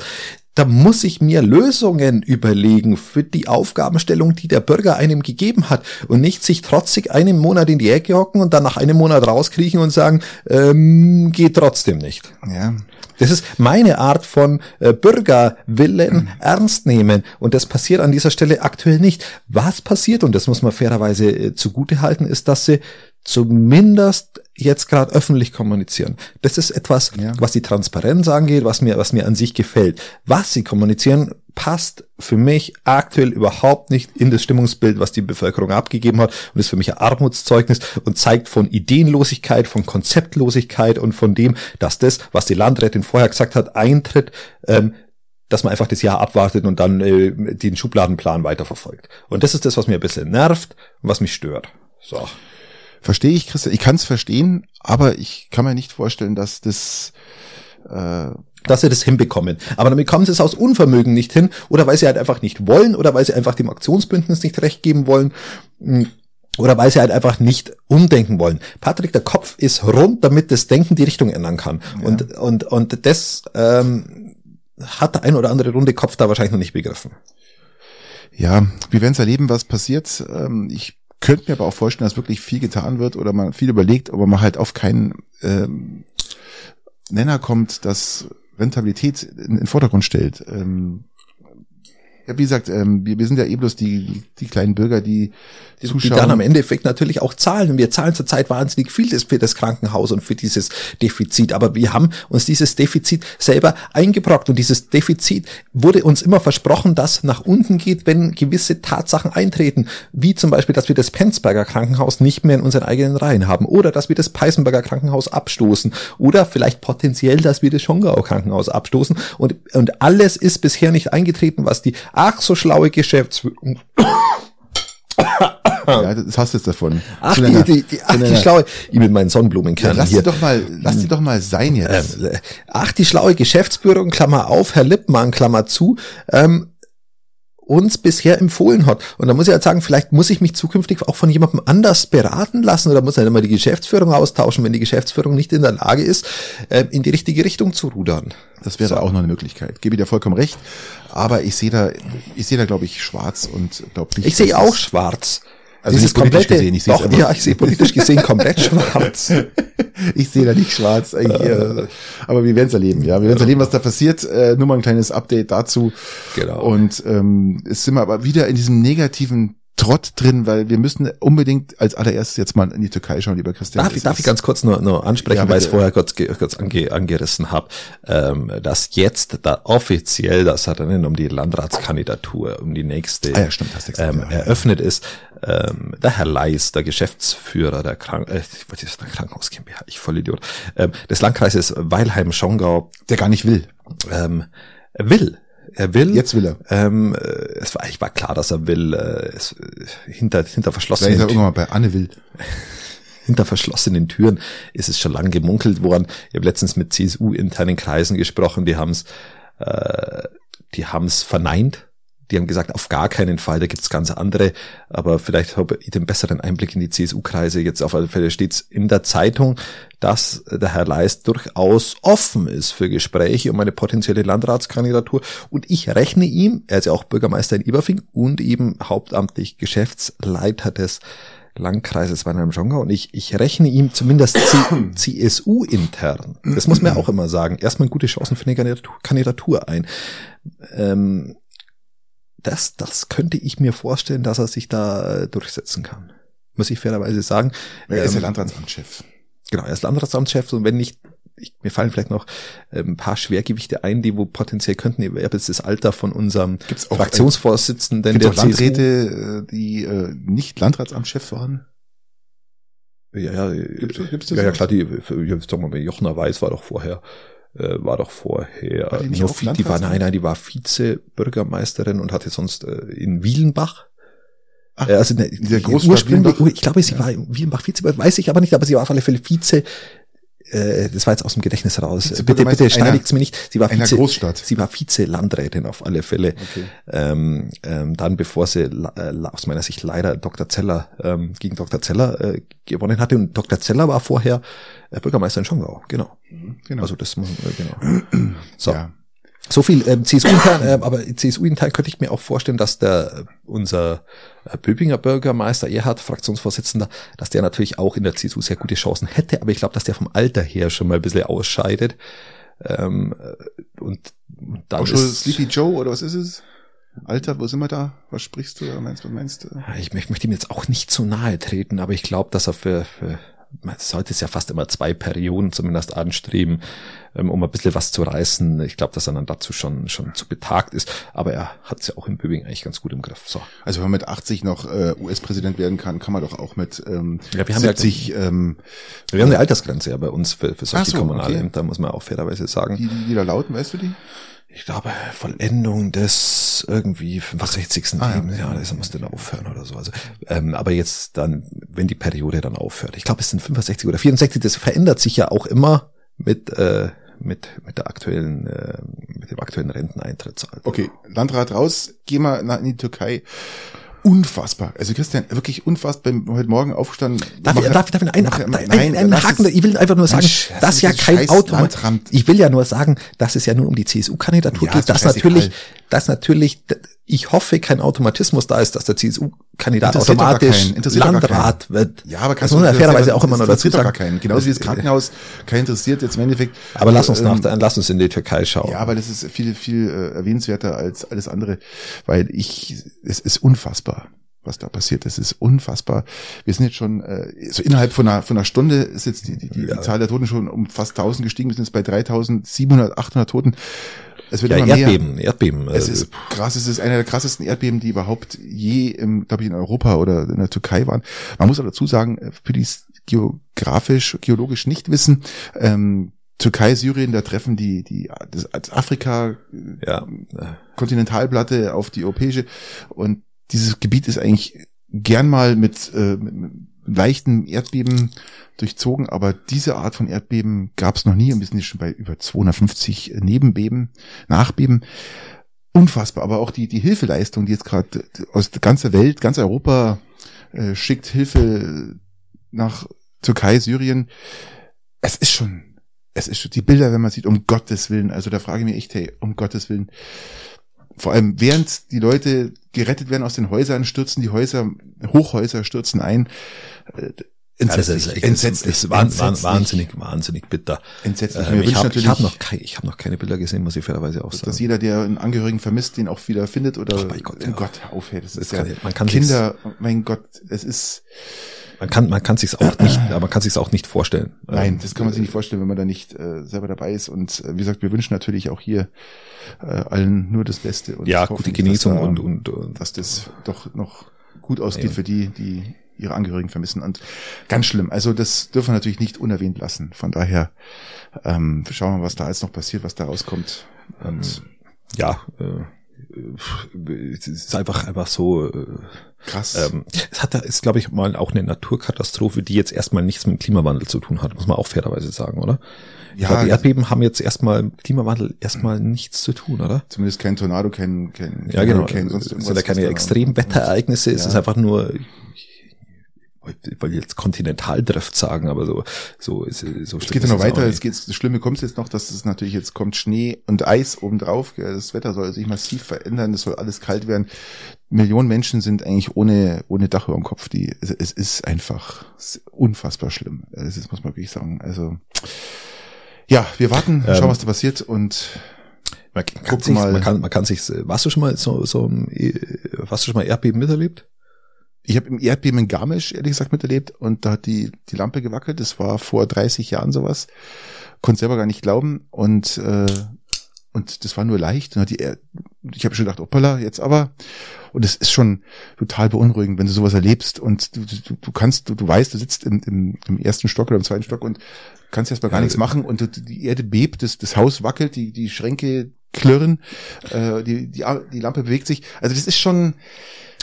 da muss ich mir Lösungen überlegen für die Aufgabenstellung, die der Bürger einem gegeben hat und nicht sich trotzig einen Monat in die Ecke hocken und dann nach einem Monat rauskriechen und sagen, ähm, geht trotzdem nicht. Ja. Das ist meine Art von äh, Bürgerwillen mhm. ernst nehmen und das passiert an dieser Stelle aktuell nicht. Was passiert, und das muss man fairerweise äh, zugute halten, ist, dass sie zumindest jetzt gerade öffentlich kommunizieren. Das ist etwas, ja. was die Transparenz angeht, was mir, was mir an sich gefällt. Was sie kommunizieren, passt für mich aktuell überhaupt nicht in das Stimmungsbild, was die Bevölkerung abgegeben hat und ist für mich ein Armutszeugnis und zeigt von Ideenlosigkeit, von Konzeptlosigkeit und von dem, dass das, was die Landrätin vorher gesagt hat, eintritt, ähm, dass man einfach das Jahr abwartet und dann äh, den Schubladenplan weiterverfolgt. Und das ist das, was mir ein bisschen nervt und was mich stört. So. Verstehe ich, Christian. Ich kann es verstehen, aber ich kann mir nicht vorstellen, dass das äh, dass sie das hinbekommen. Aber dann bekommen sie es aus Unvermögen nicht hin oder weil sie halt einfach nicht wollen oder weil sie einfach dem Aktionsbündnis nicht recht geben wollen hm, oder weil sie halt einfach nicht umdenken wollen. Patrick, der Kopf ist rund, damit das Denken die Richtung ändern kann. Ja. Und, und, und das ähm, hat der ein oder andere runde Kopf da wahrscheinlich noch nicht begriffen. Ja, wir werden es erleben, was passiert. Ähm, ich könnte mir aber auch vorstellen, dass wirklich viel getan wird oder man viel überlegt, aber man halt auf keinen ähm, Nenner kommt, dass Rentabilität in den Vordergrund stellt. Ähm, ja, wie gesagt, ähm, wir, wir sind ja eh bloß die, die kleinen Bürger, die die, die dann am Endeffekt natürlich auch zahlen. Und wir zahlen zurzeit wahnsinnig viel für das Krankenhaus und für dieses Defizit. Aber wir haben uns dieses Defizit selber eingebrockt. Und dieses Defizit wurde uns immer versprochen, dass nach unten geht, wenn gewisse Tatsachen eintreten. Wie zum Beispiel, dass wir das Penzberger Krankenhaus nicht mehr in unseren eigenen Reihen haben. Oder dass wir das Peißenberger Krankenhaus abstoßen. Oder vielleicht potenziell, dass wir das Schongau Krankenhaus abstoßen. Und, und alles ist bisher nicht eingetreten, was die ach so schlaue Geschäftsführung ja, das hast du jetzt davon. Ach, die, die, die, ach, die schlaue, ich mit meinen Sonnenblumenkernen ja, lass hier. Die doch mal, lass die doch mal sein jetzt. Ähm, ach, die schlaue Geschäftsführung, Klammer auf, Herr Lippmann, Klammer zu, ähm, uns bisher empfohlen hat. Und da muss ich halt sagen, vielleicht muss ich mich zukünftig auch von jemandem anders beraten lassen oder muss halt immer die Geschäftsführung austauschen, wenn die Geschäftsführung nicht in der Lage ist, äh, in die richtige Richtung zu rudern. Das wäre so. auch noch eine Möglichkeit. Gebe dir vollkommen recht. Aber ich sehe da, ich sehe da, glaube ich, schwarz und glaube nicht. Ich sehe auch schwarz. Also Dieses politisch komplette, gesehen, ich doch, ja, ich sehe politisch gesehen komplett schwarz. ich sehe da nicht schwarz. Äh, aber wir werden es erleben, ja. Wir werden es erleben, was da passiert. Äh, nur mal ein kleines Update dazu. Genau. Und ähm, es sind wir aber wieder in diesem negativen Trott drin, weil wir müssen unbedingt als allererstes jetzt mal in die Türkei schauen, lieber Christian. Darf, ich, darf ich ganz kurz nur, nur ansprechen, ja, weil ich es vorher kurz, kurz ange, angerissen habe, ähm, dass jetzt da offiziell das Rennen um die Landratskandidatur, um die nächste ah, ja, stimmt, gesagt, ähm, ja, eröffnet ist. Ähm, der Herr Leis, der Geschäftsführer der Krank äh, ich wollte jetzt der Krankenhaus GmbH, ich voll Idiot, ähm, des Landkreises Weilheim-Schongau. Der gar nicht will. Ähm, will er will. Jetzt will er. Ähm, äh, es war eigentlich war klar, dass er will. Äh, es, äh, hinter hinter verschlossenen. Vielleicht irgendwann mal bei Anne will. hinter verschlossenen Türen ist es schon lange gemunkelt worden. Ich habe letztens mit CSU internen Kreisen gesprochen. Die haben es, äh, die haben es verneint die haben gesagt, auf gar keinen Fall, da gibt's ganz andere, aber vielleicht habe ich den besseren Einblick in die CSU-Kreise. Jetzt auf alle Fälle steht's in der Zeitung, dass der Herr Leist durchaus offen ist für Gespräche um eine potenzielle Landratskandidatur. Und ich rechne ihm, er ist ja auch Bürgermeister in Iberfing und eben hauptamtlich Geschäftsleiter des Landkreises Weinheim-Schongau und ich, ich rechne ihm zumindest CSU intern, das muss man ja auch immer sagen, erstmal gute Chancen für eine Kandidatur, Kandidatur ein. Ähm, das, das könnte ich mir vorstellen, dass er sich da äh, durchsetzen kann. Muss ich fairerweise sagen. Er ist ja ähm, Landratsamtschef. Genau, er ist Landratsamtschef und wenn nicht, ich, mir fallen vielleicht noch äh, ein paar Schwergewichte ein, die wo potenziell könnten, ich habe jetzt das Alter von unserem gibt's auch, Fraktionsvorsitzenden gibt's der auch Landräte, die äh, nicht Landratsamtschef waren? Ja, ja, gibt's, gibt's das ja, ja klar, die, sagen wir mal, Jochner Weiß war doch vorher äh, war doch vorher, war die, nicht noch, die war, nein, nein, die war Vizebürgermeisterin und hatte sonst äh, in Wielenbach. Ach, äh, also ne, der Großstadt ich glaube, sie war in Wielenbach Vize, weiß ich aber nicht, aber sie war auf alle Fälle Vize äh, das war jetzt aus dem Gedächtnis raus. Bitte, bitte steinigt's mir nicht. Sie war Vize, Großstadt. sie war Vize-Landrätin auf alle Fälle. Okay. Ähm, ähm, dann, bevor sie äh, aus meiner Sicht leider Dr. Zeller ähm, gegen Dr. Zeller äh, gewonnen hatte. Und Dr. Zeller war vorher äh, Bürgermeister in Schongau. Genau. Mhm, genau. Also das, äh, genau. So. Ja. So viel ähm, CSU-intern, äh, aber CSU-intern könnte ich mir auch vorstellen, dass der äh, unser äh, Böbinger Bürgermeister Erhard, Fraktionsvorsitzender, dass der natürlich auch in der CSU sehr gute Chancen hätte, aber ich glaube, dass der vom Alter her schon mal ein bisschen ausscheidet. Ähm, äh, und, dann auch schon ist, Sleepy Joe oder was ist es? Alter, wo sind wir da? Was sprichst du? Meinst, was meinst du? Ich möchte ihm jetzt auch nicht zu nahe treten, aber ich glaube, dass er für, für man sollte es ja fast immer zwei Perioden zumindest anstreben, ähm, um ein bisschen was zu reißen. Ich glaube, dass er dann dazu schon schon zu betagt ist, aber er hat es ja auch im Böbing eigentlich ganz gut im Griff. So. Also wenn man mit 80 noch äh, US-Präsident werden kann, kann man doch auch mit ähm, ja, wir haben 70... Ja, ähm, wir haben eine Altersgrenze ja bei uns für, für solche so, Kommunalämter, okay. muss man auch fairerweise sagen. Die, die da lauten, weißt du die? Ich glaube, Vollendung des irgendwie 65. Ah, Lebens, ja, das muss dann aufhören oder so. Also, ähm, aber jetzt dann, wenn die Periode dann aufhört. Ich glaube, es sind 65 oder 64, das verändert sich ja auch immer mit, äh, mit, mit der aktuellen, äh, mit dem aktuellen Renteneintrittsalter. Okay, Landrat raus, geh mal in die Türkei unfassbar. Also Christian, wirklich unfassbar. Bin heute Morgen aufgestanden. Darf, ich, darf, darf ich einen, mach, nein, einen, einen Haken? Ich will einfach nur sagen, Mensch, dass ja kein Auto. Ich will ja nur sagen, dass es ja nur um die CSU-Kandidatur ja, geht. Dass natürlich, dass natürlich, ich hoffe, kein Automatismus da ist, dass der CSU-Kandidat automatisch Landrat wird. Ja, aber kannst das muss man fairerweise auch immer noch dazu sagen. Keinen. Genauso wie das Krankenhaus kein interessiert jetzt im Endeffekt. Aber lass uns nach, ähm, lass uns in die Türkei schauen. Ja, aber das ist viel, viel äh, erwähnenswerter als alles andere, weil ich, es ist unfassbar was da passiert. Das ist unfassbar. Wir sind jetzt schon, äh, so innerhalb von einer, von einer Stunde ist jetzt die, die, die, ja. die Zahl der Toten schon um fast 1000 gestiegen. Wir sind jetzt bei 3700, 800 Toten. Es wird ja, immer Erdbeben, mehr. Erdbeben. Es ist krass, es ist einer der krassesten Erdbeben, die überhaupt je im, glaube ich, in Europa oder in der Türkei waren. Man muss aber dazu sagen, äh, für die geografisch, geologisch nicht wissen, ähm, Türkei, Syrien, da treffen die, die, das Afrika, ja. Kontinentalplatte auf die europäische und dieses Gebiet ist eigentlich gern mal mit, äh, mit leichten Erdbeben durchzogen, aber diese Art von Erdbeben gab es noch nie und wir sind jetzt schon bei über 250 Nebenbeben, Nachbeben. Unfassbar, aber auch die, die Hilfeleistung, die jetzt gerade aus der ganzen Welt, ganz Europa äh, schickt Hilfe nach Türkei, Syrien. Es ist schon, es ist schon die Bilder, wenn man sieht, um Gottes Willen. Also da frage ich mich echt, hey, um Gottes Willen vor allem während die Leute gerettet werden aus den Häusern, stürzen die Häuser, Hochhäuser stürzen ein. Entsetzlich, ist, entsetzlich, wahnsinnig, wahnsinnig, wahnsinnig bitter. Entsetzlich. Ähm, ich habe hab noch, keine, ich hab noch keine Bilder gesehen, muss ich fairerweise auch sagen. Dass jeder, der einen Angehörigen vermisst, den auch wieder findet oder, oh mein Gott, oh ja. Gott, aufhält. Das, das ist kann, ja, man kann Kinder, mein Gott, es ist, man kann, man kann sich's auch nicht, aber man kann sich's auch nicht vorstellen. Nein, das kann man sich nicht vorstellen, wenn man da nicht äh, selber dabei ist. Und äh, wie gesagt, wir wünschen natürlich auch hier äh, allen nur das Beste. Und ja, gute Genesung und, und, und dass das doch noch gut ausgeht ja. für die, die ihre Angehörigen vermissen. Und ganz schlimm. Also das dürfen wir natürlich nicht unerwähnt lassen. Von daher ähm, schauen wir mal, was da alles noch passiert, was da rauskommt. Und ja, äh, es ist einfach einfach so äh, krass. Ähm, es hat da ist glaube ich mal auch eine Naturkatastrophe, die jetzt erstmal nichts mit dem Klimawandel zu tun hat, muss man auch fairerweise sagen, oder? Ja, glaube, Erdbeben haben jetzt erstmal Klimawandel erstmal nichts zu tun, oder? Zumindest kein Tornado, kein, kein ja genau, kein, sonst es sind ja keine Extremwetterereignisse, ja. es ist einfach nur ich wollte jetzt Kontinentaldrift sagen, aber so, so ist so Es geht ja noch weiter. Es geht, das Schlimme kommt jetzt noch, dass es natürlich jetzt kommt Schnee und Eis obendrauf. Das Wetter soll sich massiv verändern. Es soll alles kalt werden. Millionen Menschen sind eigentlich ohne, ohne Dach über dem Kopf. Die, es, es ist einfach unfassbar schlimm. Das muss man wirklich sagen. Also, ja, wir warten, schauen, ähm, was da passiert und man kann, sich, mal. man kann, man kann sich, warst du schon mal so, so, warst du schon mal Erdbeben miterlebt? Ich habe im Erdbeben in Garmisch, ehrlich gesagt, miterlebt und da hat die, die Lampe gewackelt. Das war vor 30 Jahren sowas. Konnte selber gar nicht glauben und, äh, und das war nur leicht. Und die, ich habe schon gedacht, hoppala, jetzt aber. Und es ist schon total beunruhigend, wenn du sowas erlebst und du, du, du kannst, du, du weißt, du sitzt im, im, im ersten Stock oder im zweiten Stock und kannst erstmal gar ja, nichts machen und die Erde bebt, das, das Haus wackelt, die, die Schränke klirren, äh, die, die, die Lampe bewegt sich. Also das ist schon.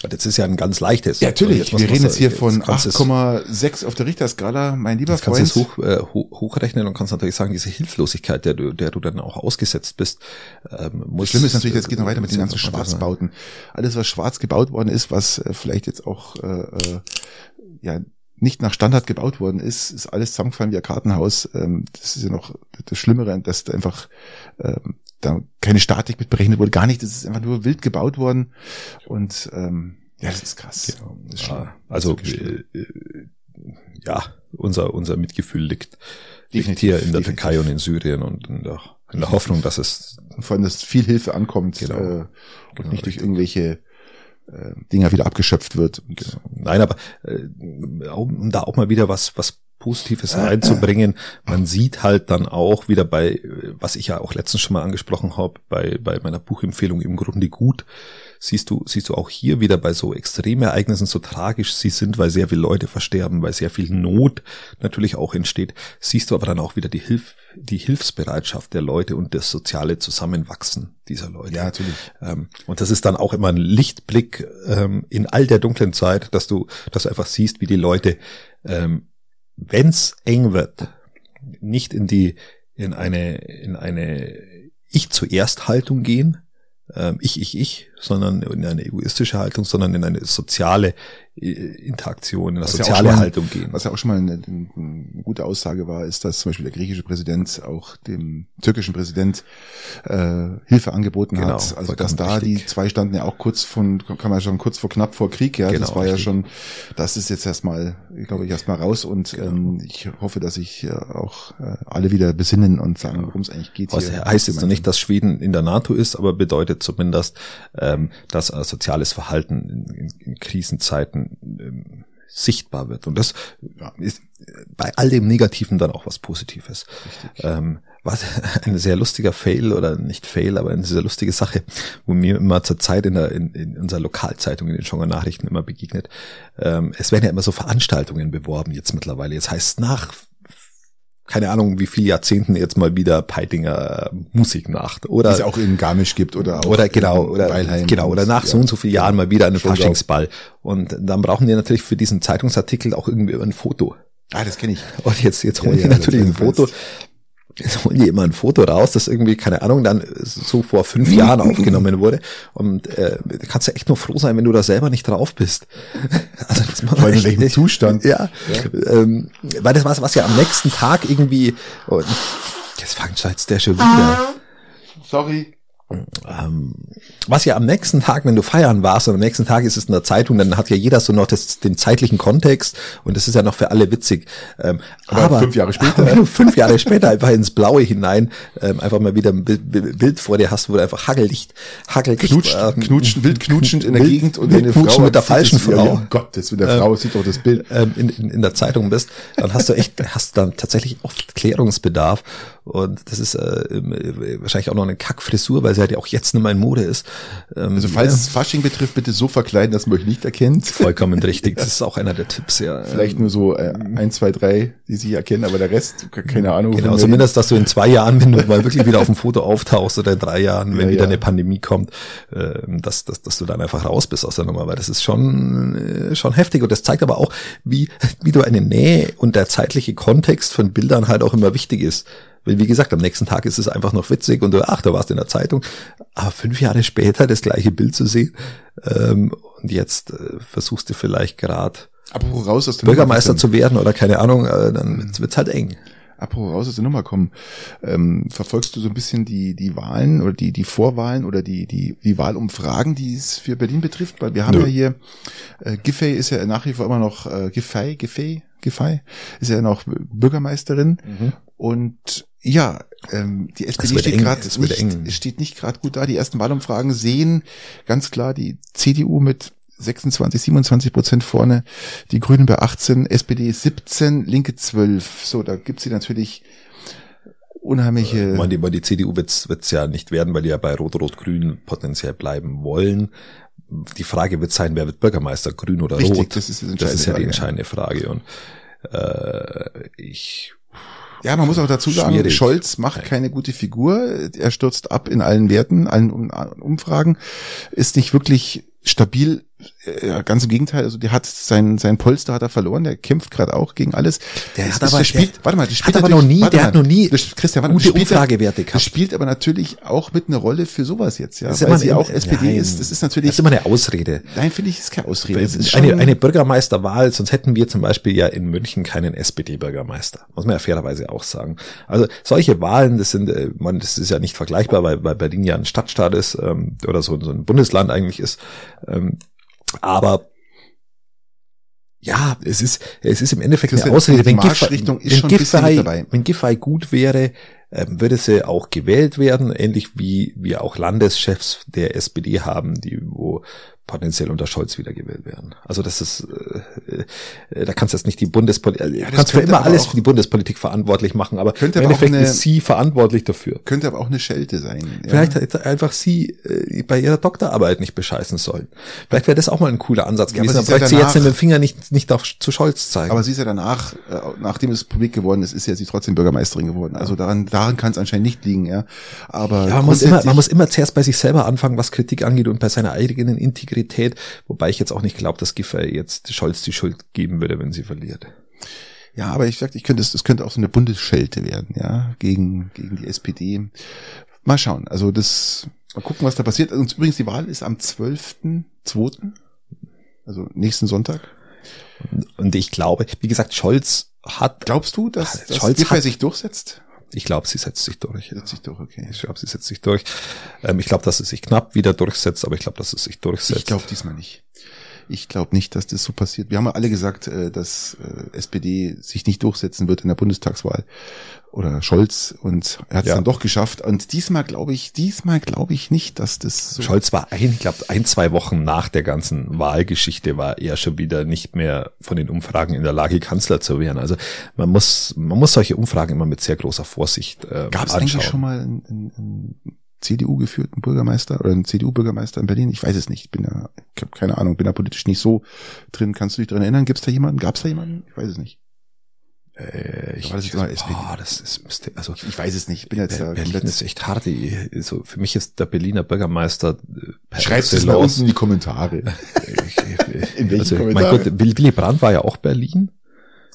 Das ist ja ein ganz leichtes. Ja, natürlich. Wir reden jetzt hier von 8,6 auf der Richterskala, mein lieber Freund. Kannst du hoch, äh, hochrechnen und kannst natürlich sagen, diese Hilflosigkeit, der du, der du dann auch ausgesetzt bist, ähm, muss. Schlimm ist natürlich, das geht noch weiter mit den ganzen Schwarzbauten. Alles, was schwarz gebaut worden ist, was äh, vielleicht jetzt auch äh, äh, ja nicht nach Standard gebaut worden ist, ist alles zusammengefallen wie ein Kartenhaus. Ähm, das ist ja noch das Schlimmere, dass da einfach ähm, da keine Statik mit berechnet wurde, gar nicht. Das ist einfach nur wild gebaut worden. Und ähm, ja, das ist krass. Ja, das ist ja, also äh, äh, ja, unser unser Mitgefühl liegt, liegt hier in der definitiv. Türkei und in Syrien und in der, in der Hoffnung, dass es vor allem, dass viel Hilfe ankommt genau, äh, und genau, nicht durch irgendwelche äh, Dinger wieder abgeschöpft wird. Genau. Nein, aber äh, um da auch mal wieder was was Positives reinzubringen. Man sieht halt dann auch wieder bei, was ich ja auch letztens schon mal angesprochen habe, bei, bei meiner Buchempfehlung im Grunde gut, siehst du, siehst du auch hier wieder bei so Extremereignissen, so tragisch sie sind, weil sehr viele Leute versterben, weil sehr viel Not natürlich auch entsteht, siehst du aber dann auch wieder die Hilf, die Hilfsbereitschaft der Leute und das soziale Zusammenwachsen dieser Leute. Ja, natürlich. Ähm, und das ist dann auch immer ein Lichtblick ähm, in all der dunklen Zeit, dass du, dass du einfach siehst, wie die Leute ähm, wenn's eng wird, nicht in die in eine, in eine Ich zuerst Haltung gehen, ähm, ich, ich, ich, sondern in eine egoistische Haltung, sondern in eine soziale Interaktion, in eine was soziale ja mal, Haltung gehen. Was ja auch schon mal eine, eine, gute Aussage war, ist, dass zum Beispiel der griechische Präsident auch dem türkischen Präsident äh, Hilfe angeboten genau, hat. Also dass da richtig. die zwei standen ja auch kurz von, kann man schon kurz vor knapp vor Krieg, ja. Genau, das war richtig. ja schon, das ist jetzt erstmal, ich glaube ich, erstmal raus und genau. ähm, ich hoffe, dass sich äh, auch äh, alle wieder besinnen und sagen, worum es eigentlich geht. Was hier. heißt jetzt noch nicht, dass Schweden in der NATO ist, aber bedeutet zumindest, ähm, dass äh, soziales Verhalten in, in Krisenzeiten ähm, sichtbar wird. Und das ja, ist bei all dem Negativen dann auch was Positives. Ähm, was ein sehr lustiger Fail oder nicht Fail, aber eine sehr lustige Sache, wo mir immer zur Zeit in, der, in, in unserer Lokalzeitung, in den Schonger Nachrichten immer begegnet. Ähm, es werden ja immer so Veranstaltungen beworben jetzt mittlerweile. Jetzt heißt nach keine Ahnung, wie viele Jahrzehnten jetzt mal wieder Peitinger Musiknacht oder es auch in Garmisch gibt oder auch oder genau oder Weilheim genau oder nach ja. so und so vielen Jahren mal wieder einen Faschingsball und dann brauchen die natürlich für diesen Zeitungsartikel auch irgendwie ein Foto. Ah, das kenne ich. Und jetzt jetzt holen ja, die ja, natürlich ein Foto Jetzt holen die immer ein Foto raus, das irgendwie, keine Ahnung, dann so vor fünf Jahren aufgenommen wurde. Und äh, kannst du echt nur froh sein, wenn du da selber nicht drauf bist. Also das macht Weil in welchem Zustand? Ja. ja. Ähm, weil das was, was ja am nächsten Tag irgendwie. Und jetzt fängt jetzt der schon wieder. Sorry. Ähm, was ja am nächsten Tag, wenn du feiern warst und am nächsten Tag ist es in der Zeitung, dann hat ja jeder so noch das, den zeitlichen Kontext und das ist ja noch für alle witzig. Ähm, aber, aber, fünf Jahre später, wenn du fünf Jahre später einfach ins Blaue hinein ähm, einfach mal wieder ein Bild, vor dir hast, wo du einfach haggeldicht, haggeldicht, Knutscht, ähm, knutschen, wild knutschend in der wild, Gegend und eine Frau mit der falschen Frau. Ja, Gott, das mit der Frau ähm, sieht doch das Bild ähm, in, in, in der Zeitung bist, dann hast du echt, hast dann tatsächlich oft Klärungsbedarf und das ist äh, wahrscheinlich auch noch eine Kackfrisur, weil sie halt ja auch jetzt nicht mehr in Mode ist. Ähm, also falls es Fasching betrifft, bitte so verkleiden, dass man euch nicht erkennt. Vollkommen richtig. Das ist auch einer der Tipps, ja. Vielleicht nur so äh, ein, zwei, drei, die sich erkennen, aber der Rest, keine Ahnung. Genau, zumindest, dass du in zwei Jahren, wenn du mal wirklich wieder auf dem Foto auftauchst oder in drei Jahren, wenn ja, wieder ja. eine Pandemie kommt, äh, dass, dass, dass du dann einfach raus bist aus der Nummer, weil das ist schon, äh, schon heftig und das zeigt aber auch, wie, wie du eine Nähe und der zeitliche Kontext von Bildern halt auch immer wichtig ist. Weil, wie gesagt, am nächsten Tag ist es einfach noch witzig und du, ach, da warst du in der Zeitung. Aber fünf Jahre später das gleiche Bild zu sehen ähm, und jetzt äh, versuchst du vielleicht gerade Bürgermeister zu werden oder keine Ahnung, äh, dann wird's halt eng. Apropos raus aus der Nummer kommen, ähm, verfolgst du so ein bisschen die die Wahlen oder die die Vorwahlen oder die die die Wahlumfragen, die es für Berlin betrifft? Weil wir haben Nö. ja hier äh, Giffey ist ja nach wie vor immer noch äh, Giffey, Giffey, Giffey ist ja noch Bürgermeisterin mhm. und ja, ähm, die SPD steht gerade nicht, steht nicht gerade gut da. Die ersten Wahlumfragen sehen ganz klar die CDU mit 26, 27 Prozent vorne, die Grünen bei 18, SPD 17, Linke 12. So, da gibt's sie natürlich unheimliche. Äh, die, die CDU wird's wird's ja nicht werden, weil die ja bei Rot-Rot-Grün potenziell bleiben wollen. Die Frage wird sein, wer wird Bürgermeister, Grün oder Richtig, Rot? Das ist, das ist ja die entscheidende Frage. Und äh, ich ja, man muss auch dazu sagen, Schwierig. Scholz macht keine gute Figur. Er stürzt ab in allen Werten, allen Umfragen, ist nicht wirklich stabil ja, ganz im Gegenteil, also der hat sein sein Polster hat er verloren, der kämpft gerade auch gegen alles. Der das hat aber der spielt, der, warte mal, der spielt aber noch nie, der mal, hat noch nie das, Christian, warte, gute Umfragewerte gehabt. Das spielt aber natürlich auch mit einer Rolle für sowas jetzt, ja, weil sie auch SPD nein, ist. Das ist natürlich Das ist immer eine Ausrede. Nein, finde ich, ist keine Ausrede. Das ist eine eine Bürgermeisterwahl, sonst hätten wir zum Beispiel ja in München keinen SPD-Bürgermeister. Muss man ja fairerweise auch sagen. Also solche Wahlen, das sind, äh, man, das ist ja nicht vergleichbar, weil, weil Berlin ja ein Stadtstaat ist ähm, oder so, so ein Bundesland eigentlich ist. Ähm, aber ja, es ist, es ist im Endeffekt eine Ausrede. Wenn Giffey, wenn, wenn Giffey gut wäre, ähm, würde sie auch gewählt werden, ähnlich wie wir auch Landeschefs der SPD haben, die wo potenziell unter Scholz wiedergewählt werden. Also das ist, äh, äh, da kannst du jetzt nicht die Bundespolitik, äh, ja, kannst für immer alles für die Bundespolitik verantwortlich machen, aber könnte im Endeffekt eine, ist sie verantwortlich dafür. Könnte aber auch eine Schelte sein. Ja. Vielleicht hätte einfach sie äh, bei ihrer Doktorarbeit nicht bescheißen sollen. Vielleicht wäre das auch mal ein cooler Ansatz gewesen, ja, aber vielleicht sie jetzt mit dem Finger nicht, nicht auf, zu Scholz zeigen. Aber sie ist ja danach, äh, nachdem es publik geworden ist, ist ja sie trotzdem Bürgermeisterin geworden. Also daran, daran kann es anscheinend nicht liegen, ja. Aber ja, man, muss immer, man muss immer zuerst bei sich selber anfangen, was Kritik angeht und bei seiner eigenen Integrität, wobei ich jetzt auch nicht glaube, dass Giffey jetzt Scholz die Schuld geben würde, wenn sie verliert. Ja, aber ich sagte, ich könnte, das könnte auch so eine Bundesschelte werden, ja, gegen, gegen die SPD. Mal schauen. Also das, mal gucken, was da passiert. Und übrigens, die Wahl ist am 12.2., also nächsten Sonntag. Und ich glaube, wie gesagt, Scholz hat. Glaubst du, dass, dass Scholz Giffey sich durchsetzt? Ich glaube, sie setzt sich durch. Setzt sich durch, okay. Ich glaube, sie setzt sich durch. Ähm, ich glaube, dass es sich knapp wieder durchsetzt, aber ich glaube, dass es sich durchsetzt. Ich glaube diesmal nicht. Ich glaube nicht, dass das so passiert. Wir haben ja alle gesagt, äh, dass äh, SPD sich nicht durchsetzen wird in der Bundestagswahl oder Scholz und er hat es ja. dann doch geschafft. Und diesmal glaube ich, diesmal glaube ich nicht, dass das so Scholz war ein, ich glaube, ein, zwei Wochen nach der ganzen Wahlgeschichte war er schon wieder nicht mehr von den Umfragen in der Lage, Kanzler zu werden. Also man muss, man muss solche Umfragen immer mit sehr großer Vorsicht äh, Gab es eigentlich schon mal ein, ein, ein CDU-geführten Bürgermeister oder einen CDU-Bürgermeister in Berlin? Ich weiß es nicht. Ich bin ja, ich habe keine Ahnung, bin da politisch nicht so drin. Kannst du dich daran erinnern? Gibt es da jemanden? Gab es da jemanden? Ich weiß es nicht. Äh, ich, das, immer oh, das ist, müsste, also ich weiß es nicht. Ich bin jetzt Ber Berlin ist echt hart. So für mich ist der Berliner Bürgermeister. Äh, Schreibt es mal unten in die Kommentare. in welchen also, Kommentare? Mein Gott, Willy Brandt war ja auch Berlin.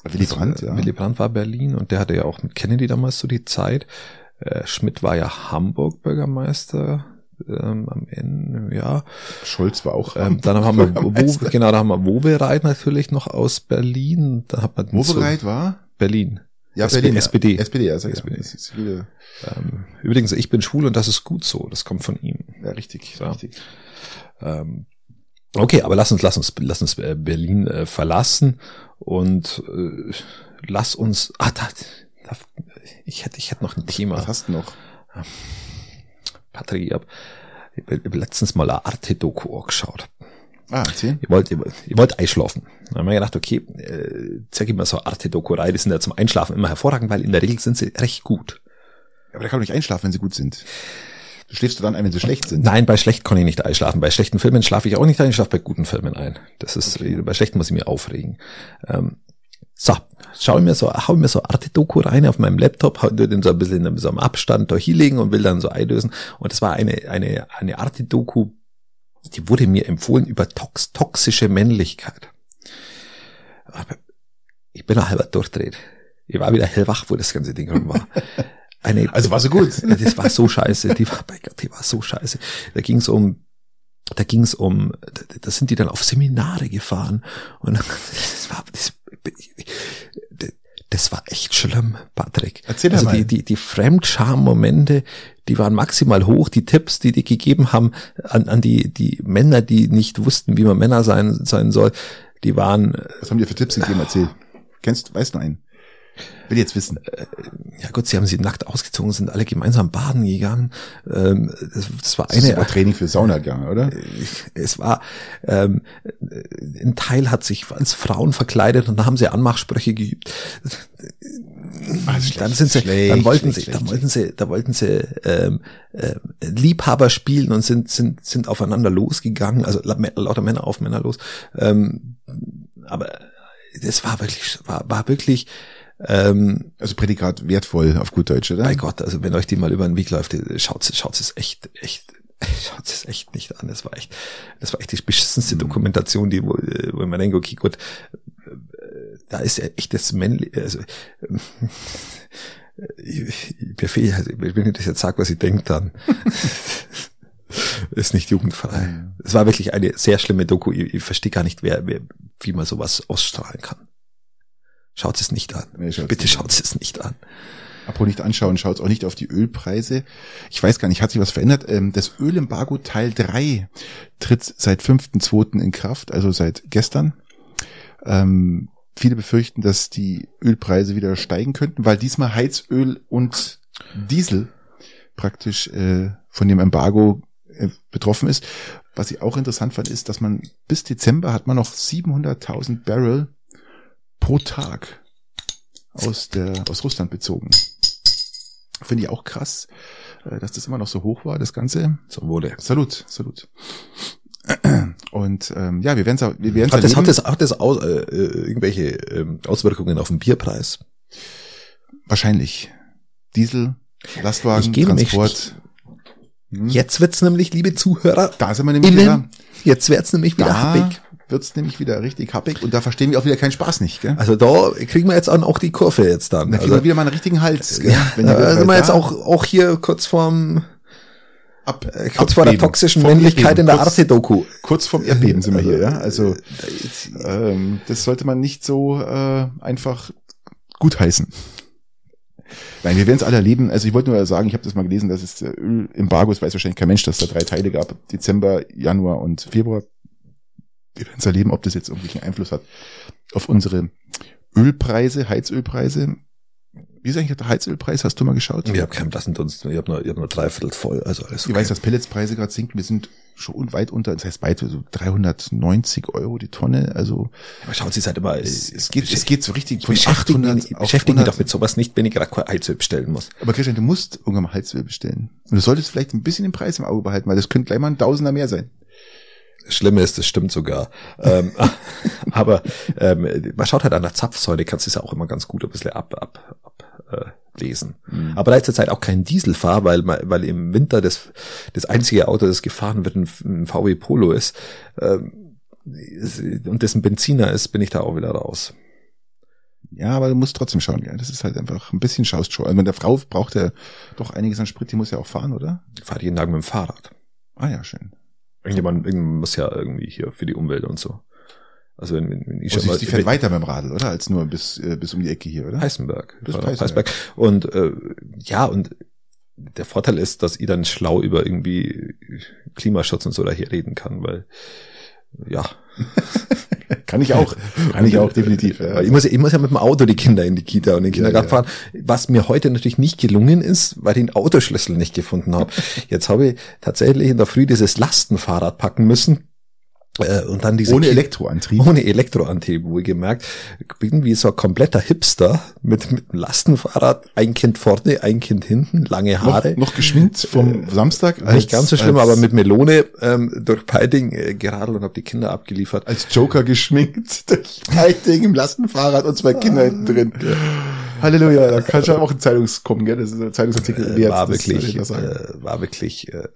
Willy Brandt, ja. Willy Brandt war Berlin und der hatte ja auch mit Kennedy damals so die Zeit. Äh, Schmidt war ja Hamburg Bürgermeister ähm, am Ende, ja. Scholz war auch. Ähm, dann haben wir, wo, genau, da haben wir Wobereit natürlich noch aus Berlin. Dann hat man Wobereit so, war? Berlin. Ja, Berlin. SPD. SPD, also SPD. Ja, ähm, übrigens, ich bin schwul und das ist gut so. Das kommt von ihm. Ja, richtig, ja. richtig. Ähm, okay, aber lass uns, lass uns, lass uns äh, Berlin äh, verlassen und äh, lass uns. Ah, da, da, ich hätte, ich hätte noch ein Thema. Was hast du noch? Patrick, ich habe hab letztens mal eine Arte-Doku angeschaut. Ah, erzähl. Ihr wollt, ihr, ihr wollt einschlafen. Dann haben wir gedacht, okay, äh, zeig ich mal so Arte-Doku rein. Die sind ja zum Einschlafen immer hervorragend, weil in der Regel sind sie recht gut. Aber da kann man nicht einschlafen, wenn sie gut sind. Du schläfst du dann ein, wenn sie schlecht sind? Nein, bei schlecht kann ich nicht einschlafen. Bei schlechten Filmen schlafe ich auch nicht ein, ich schlafe bei guten Filmen ein. Das ist, okay. bei schlechten muss ich mir aufregen. Ähm, so, schau mir so, hau mir so Arte-Doku rein auf meinem Laptop, hau den so ein bisschen in so einem Abstand da hinlegen und will dann so einlösen. Und das war eine, eine, eine Arte-Doku, die wurde mir empfohlen über tox toxische Männlichkeit. Ich bin noch halber durchdreht. Ich war wieder hellwach, wo das ganze Ding rum war. Eine, also war so gut. Das war so scheiße. Die war, bei Gott, die war so scheiße. Da ging es um, da ging es um, da sind die dann auf Seminare gefahren und das war, das, das war echt schlimm, Patrick. Erzähl also mal. die, die, die Fremdscham-Momente, die waren maximal hoch. Die Tipps, die die gegeben haben an, an die, die Männer, die nicht wussten, wie man Männer sein, sein soll, die waren. Was haben die für Tipps gegeben? Erzähl. Kennst, weißt du einen? Will jetzt wissen. Äh, ja gut, sie haben sie nackt ausgezogen, sind alle gemeinsam baden gegangen. Ähm, das, war eine. Das war Training für Saunagang, oder? Äh, es war ähm, ein Teil hat sich als Frauen verkleidet und da haben sie Anmachsprüche geübt. Also dann sind sie, schlecht, dann wollten schlecht, sie, dann wollten sie, da wollten sie ähm, äh, Liebhaber spielen und sind sind sind aufeinander losgegangen, also lauter Männer auf Männer los. Ähm, aber das war wirklich, war, war wirklich ähm, also Prädikat wertvoll auf gut Deutsch, oder? Bei Gott, also wenn euch die mal über den Weg läuft, schaut schaut es echt, echt, schaut es echt nicht an. Das war echt, das war echt die beschissenste mhm. Dokumentation, die, wo, wo man denkt, okay, gut, da ist ja echt das männliche, also, ich, mir fehlt, also, wenn ich das jetzt sage, was ich denke, dann ist nicht jugendfrei. Es war wirklich eine sehr schlimme Doku. Ich, ich verstehe gar nicht, wer, wer, wie man sowas ausstrahlen kann. Schaut es nicht an. Nee, Bitte schaut es nicht an. Apropos nicht anschauen, schaut auch nicht auf die Ölpreise. Ich weiß gar nicht, hat sich was verändert? Ähm, das Ölembargo Teil 3 tritt seit 5.2. in Kraft, also seit gestern. Ähm, viele befürchten, dass die Ölpreise wieder steigen könnten, weil diesmal Heizöl und Diesel praktisch äh, von dem Embargo äh, betroffen ist. Was ich auch interessant fand, ist, dass man bis Dezember hat man noch 700.000 Barrel pro Tag aus der aus Russland bezogen. Finde ich auch krass, äh, dass das immer noch so hoch war, das Ganze. So wurde. Salut, salut. Und ähm, ja, wir werden wir werden hat das, hat das hat das aus, äh, irgendwelche ähm, Auswirkungen auf den Bierpreis? Wahrscheinlich. Diesel, Lastwagen, Transport. Hm. Jetzt wird's nämlich, liebe Zuhörer, da sind wir nämlich innen, wieder. Jetzt wird's nämlich wieder da happig wird's nämlich wieder richtig happig und da verstehen wir auch wieder keinen Spaß nicht. Gell? Also da kriegen wir jetzt auch die Kurve jetzt dann. Da kriegen also, wir wieder mal einen richtigen Hals. Gell? Ja, Wenn da sind wir jetzt auch, auch hier kurz vorm Ab, äh, kurz vor der toxischen Männlichkeit in der Arte-Doku. Kurz vorm Erdbeben sind wir hier, ja. Also ähm, das sollte man nicht so äh, einfach gutheißen. Nein, wir werden es alle erleben. Also ich wollte nur sagen, ich habe das mal gelesen, dass es Ölembargo, es weiß wahrscheinlich kein Mensch, dass es da drei Teile gab, Dezember, Januar und Februar. Wir werden es erleben, ob das jetzt irgendwelchen Einfluss hat auf unsere Ölpreise, Heizölpreise. Wie ist eigentlich der Heizölpreis? Hast du mal geschaut? Ich habe keinen blassen Dunst. Ich habe nur, ich hab nur dreiviertel voll. Also alles okay. Ich weiß, dass Pelletspreise gerade sinken. Wir sind schon weit unter, das heißt weit so 390 Euro die Tonne. Also aber schauen Sie es halt immer. Es, es geht, es geht so richtig von 800 Ich beschäftige mich doch mit sowas nicht, wenn ich gerade Heizöl bestellen muss. Aber Christian, du musst irgendwann mal Heizöl bestellen. Und du solltest vielleicht ein bisschen den Preis im Auge behalten, weil das könnte gleich mal ein Tausender mehr sein. Schlimme ist, das stimmt sogar. ähm, aber ähm, man schaut halt an der Zapfsäule, kannst du es ja auch immer ganz gut ein bisschen ab, ab, ab äh, lesen. Mhm. Aber da ist zurzeit auch kein Dieselfahr, weil, weil im Winter das, das einzige Auto, das gefahren wird, ein, VW Polo ist ähm, und dessen Benziner ist, bin ich da auch wieder raus. Ja, aber du musst trotzdem schauen, ja. Das ist halt einfach ein bisschen Schaustshow. Also meine Frau braucht ja doch einiges an Sprit, die muss ja auch fahren, oder? Die fahrt jeden Tag mit dem Fahrrad. Ah ja, schön. Irgendjemand, irgendjemand muss ja irgendwie hier für die Umwelt und so. Also wenn, wenn ich oh, schon mal, die fährt weiter mit dem Radl, oder? Als nur bis äh, bis um die Ecke hier, oder? Heißenberg. Bis Heißenberg. Heißenberg. Und äh, ja, und der Vorteil ist, dass ich dann schlau über irgendwie Klimaschutz und so daher reden kann, weil ja. kann ich auch. Kann ich auch, definitiv. Ja. Ich, muss, ich muss ja mit dem Auto die Kinder in die Kita und den Kindergarten ja, ja. fahren, was mir heute natürlich nicht gelungen ist, weil ich den Autoschlüssel nicht gefunden habe. Jetzt habe ich tatsächlich in der Früh dieses Lastenfahrrad packen müssen und dann diese ohne Elektroantrieb. Ohne Elektroantrieb, wo ich gemerkt, bin wie so ein kompletter Hipster mit, mit einem Lastenfahrrad, ein Kind vorne, ein Kind hinten, lange Haare. Noch, noch geschminkt vom äh, Samstag? Als, nicht ganz so schlimm, aber mit Melone ähm, durch Peiting äh, geradelt und habe die Kinder abgeliefert. Als Joker geschminkt durch Peiting im Lastenfahrrad und zwei Kinder hinten drin. Ja. Halleluja, da kann schon auch ein Zeitungs kommen, gell? Das ist ein Zeitungsartikel. Äh, war, wirklich, äh, war wirklich äh,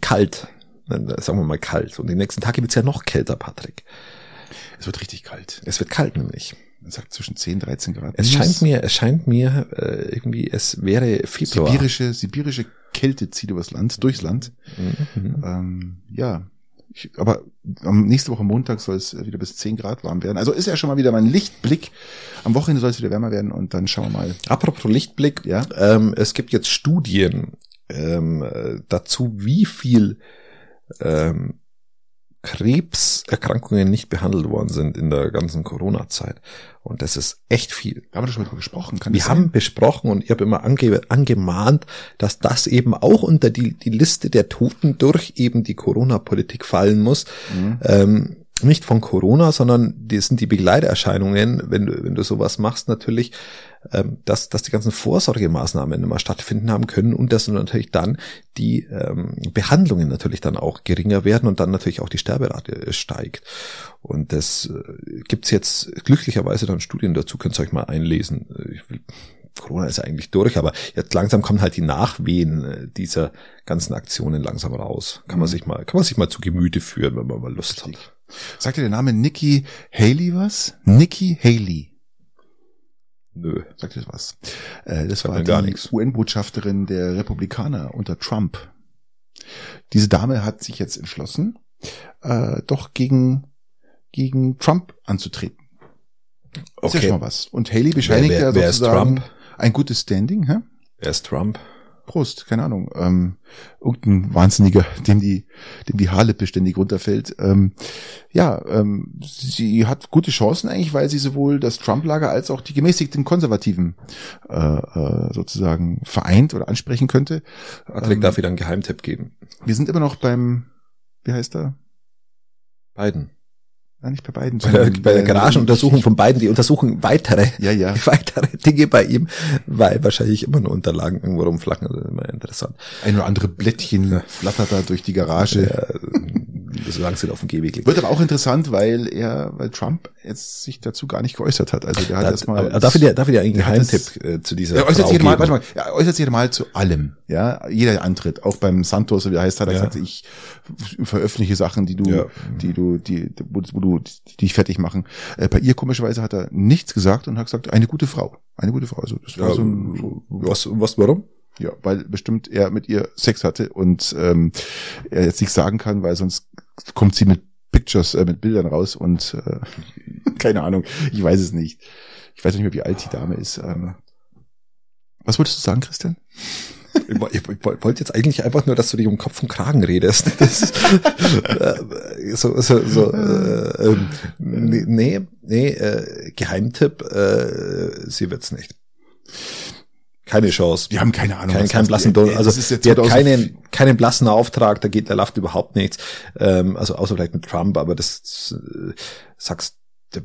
kalt sagen wir mal kalt. Und die nächsten Tage wird's ja noch kälter, Patrick. Es wird richtig kalt. Es wird kalt nämlich. Man sagt zwischen 10, 13 Grad. Es scheint mir, es scheint mir äh, irgendwie, es wäre Februar. Sibirische, sibirische Kälte zieht übers Land, durchs Land. Mhm. Ähm, ja, ich, aber am nächste Woche Montag soll es wieder bis 10 Grad warm werden. Also ist ja schon mal wieder mein Lichtblick. Am Wochenende soll es wieder wärmer werden und dann schauen wir mal. Apropos Lichtblick, ja. Ähm, es gibt jetzt Studien ähm, dazu, wie viel ähm, Krebserkrankungen nicht behandelt worden sind in der ganzen Corona-Zeit. Und das ist echt viel. Haben wir das schon mal besprochen? Kann wir haben besprochen und ich habe immer ange angemahnt, dass das eben auch unter die, die Liste der Toten durch eben die Corona-Politik fallen muss. Mhm. Ähm, nicht von Corona, sondern die sind die Begleiterscheinungen, wenn du, wenn du sowas machst, natürlich, ähm, dass, dass die ganzen Vorsorgemaßnahmen immer stattfinden haben können und dass natürlich dann die ähm, Behandlungen natürlich dann auch geringer werden und dann natürlich auch die Sterberate steigt. Und das äh, gibt's jetzt glücklicherweise dann Studien dazu, könnt ihr euch mal einlesen. Will, Corona ist ja eigentlich durch, aber jetzt langsam kommen halt die Nachwehen äh, dieser ganzen Aktionen langsam raus. Kann man mhm. sich mal, kann man sich mal zu Gemüte führen, wenn man mal Lust Richtig. hat. Sagt dir der Name Nikki Haley was? Nikki Haley. Nö. Sagt das was? Äh, das war die UN-Botschafterin der Republikaner unter Trump. Diese Dame hat sich jetzt entschlossen, äh, doch gegen, gegen Trump anzutreten. Okay. ist ja schon mal was. Und Haley bescheinigt wer, wer, ja sozusagen ein gutes Standing. Hä? Wer ist Trump? Prost, keine Ahnung, ähm, irgendein Wahnsinniger, dem die, dem die Haarlippe ständig runterfällt. Ähm, ja, ähm, sie hat gute Chancen eigentlich, weil sie sowohl das Trump-Lager als auch die gemäßigten Konservativen äh, äh, sozusagen vereint oder ansprechen könnte. Patrick ähm, darf wieder einen Geheimtipp geben. Wir sind immer noch beim, wie heißt er? Biden. Nein, nicht bei beiden. Bei der, bei der Garagenuntersuchung von beiden, die untersuchen weitere, ja, ja. weitere Dinge bei ihm, weil wahrscheinlich immer nur Unterlagen irgendwo rumflacken. Das ist immer interessant. Ein oder andere Blättchen flattert da durch die Garage. Ja, solange sie auf dem Gehweg liegt. Wird aber auch interessant, weil er, weil Trump jetzt sich dazu gar nicht geäußert hat. Also der hat Da- erstmal. darf ich dir, darf ich dir eigentlich einen Geheimtipp äh, zu dieser Er äußert sich mal, warte mal, er äußert sich mal zu allem, ja. Jeder Antritt, auch beim Santos, wie er heißt, hat er Ja. gesagt, ich veröffentliche Sachen, die du, Ja. die du, die, wo, wo du, die dich fertig machen. Äh, bei ihr komischerweise hat er nichts gesagt und hat gesagt, eine gute Frau, eine gute Frau. Also das war Ja, so ein, so, was, was, warum? ja, weil bestimmt er mit ihr Sex hatte und ähm, er jetzt nichts sagen kann, weil sonst kommt sie mit Pictures, äh, mit Bildern raus und äh, keine Ahnung, ich weiß es nicht. Ich weiß nicht mehr, wie alt die Dame ist. Ähm, was wolltest du sagen, Christian? Ich, ich, ich wollte jetzt eigentlich einfach nur, dass du dich um Kopf und Kragen redest. Das, äh, so, so, so, äh, nee, nee, nee äh, Geheimtipp, äh, sie wird's nicht. Keine Chance. Wir haben keine Ahnung. Kein, was- kein was- blassen Don, also das ist jetzt die hat 2000 keinen, keinen blassen Auftrag, da geht, da läuft überhaupt nichts. Ähm, also außer vielleicht mit Trump, aber das äh, sagst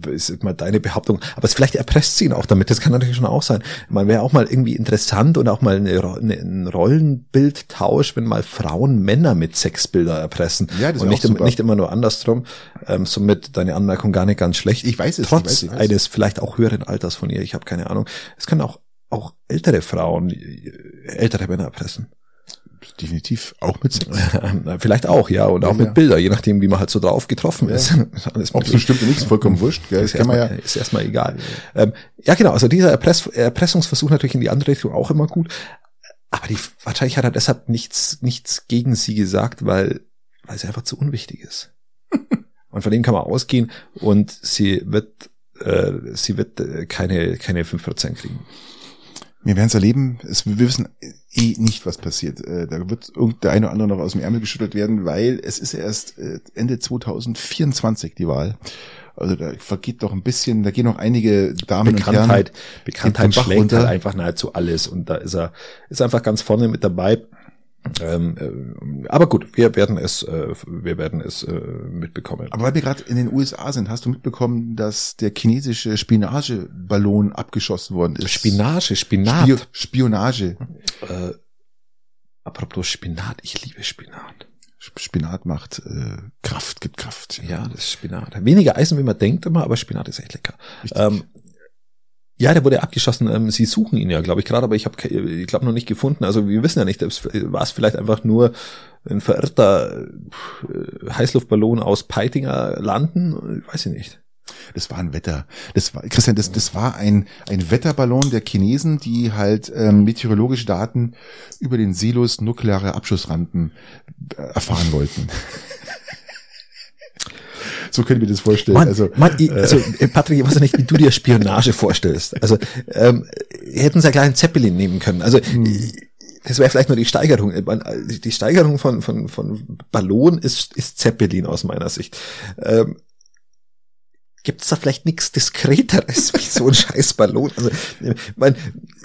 ist mal deine Behauptung. Aber es, vielleicht erpresst sie ihn auch damit. Das kann natürlich schon auch sein. Man wäre auch mal irgendwie interessant und auch mal eine, Ro- eine, ein Rollenbildtausch, wenn mal Frauen Männer mit Sexbilder erpressen. Ja, das und nicht, auch im- nicht immer nur andersrum. Ähm, somit deine Anmerkung gar nicht ganz schlecht. Ich weiß es, Trotz ich weiß, ich weiß. eines vielleicht auch höheren Alters von ihr. Ich habe keine Ahnung. Es können auch auch ältere Frauen äh, ältere Männer erpressen. Definitiv auch mit Sex. Vielleicht auch, ja, und auch Ja, mit ja. Bilder, je nachdem, wie man halt so drauf getroffen Ja. ist. Alles Ob es möglich. stimmt oder nicht, ist vollkommen wurscht. Gell? Ist man ja. erstmal, ist erstmal egal. Ähm, ja, genau, also dieser Erpress Erpressungsversuch natürlich in die andere Richtung auch immer gut. Aber die, wahrscheinlich hat er deshalb nichts, nichts gegen sie gesagt, weil, weil sie einfach zu unwichtig ist. und von dem kann man ausgehen und sie wird, äh, sie wird äh, keine, keine 5% kriegen. Wir werden es erleben. Es, wir wissen eh nicht, was passiert. Äh, Da wird irgend der eine oder andere noch aus dem Ärmel geschüttelt werden, weil es ist erst äh, Ende 2024 die Wahl. Also da vergeht doch ein bisschen, da gehen noch einige Damen Bekanntheit, und Herren. Bekanntheit schlägt halt einfach nahezu alles und da ist er, ist einfach ganz vorne mit dabei. Ähm, äh, aber gut, wir werden es, äh, wir werden es äh, mitbekommen. Aber weil wir gerade in den USA sind, hast du mitbekommen, dass der chinesische Spionageballon abgeschossen worden ist? Spinage, Spinat. Spio Spionage. Äh, apropos Spinat, ich liebe Spinat. Sp- Spinat macht äh, Kraft, gibt Kraft. Ja, das ist Spinat. Weniger Eisen, wie man denkt immer, aber Spinat ist echt lecker. Ähm, ja, der wurde abgeschossen. Ähm, sie suchen ihn ja, glaube ich, gerade, aber ich habe, ich glaube, noch nicht gefunden. Also wir wissen ja nicht, war es vielleicht einfach nur ein verirrter äh, Heißluftballon aus Peitinger Landen? Weiß ich nicht. Das war ein Wetter. Das war, Christian, das, das war ein, ein Wetterballon der Chinesen, die halt ähm, meteorologische Daten über den Silos nukleare Abschussrampen äh, erfahren wollten. So können wir das vorstellen. Mann, also, Mann, ich, also äh, Patrick, ich weiß nicht, wie du dir Spionage vorstellst. Also ähm, hätten sie ja gleich einen Zeppelin nehmen können. Also Hm. das wäre vielleicht nur die Steigerung. Man, Die Steigerung von, von, von Ballon ist, ist Zeppelin aus meiner Sicht. Ähm, Gibt es da vielleicht nichts Diskreteres wie so ein scheiß Ballon? Also, mein,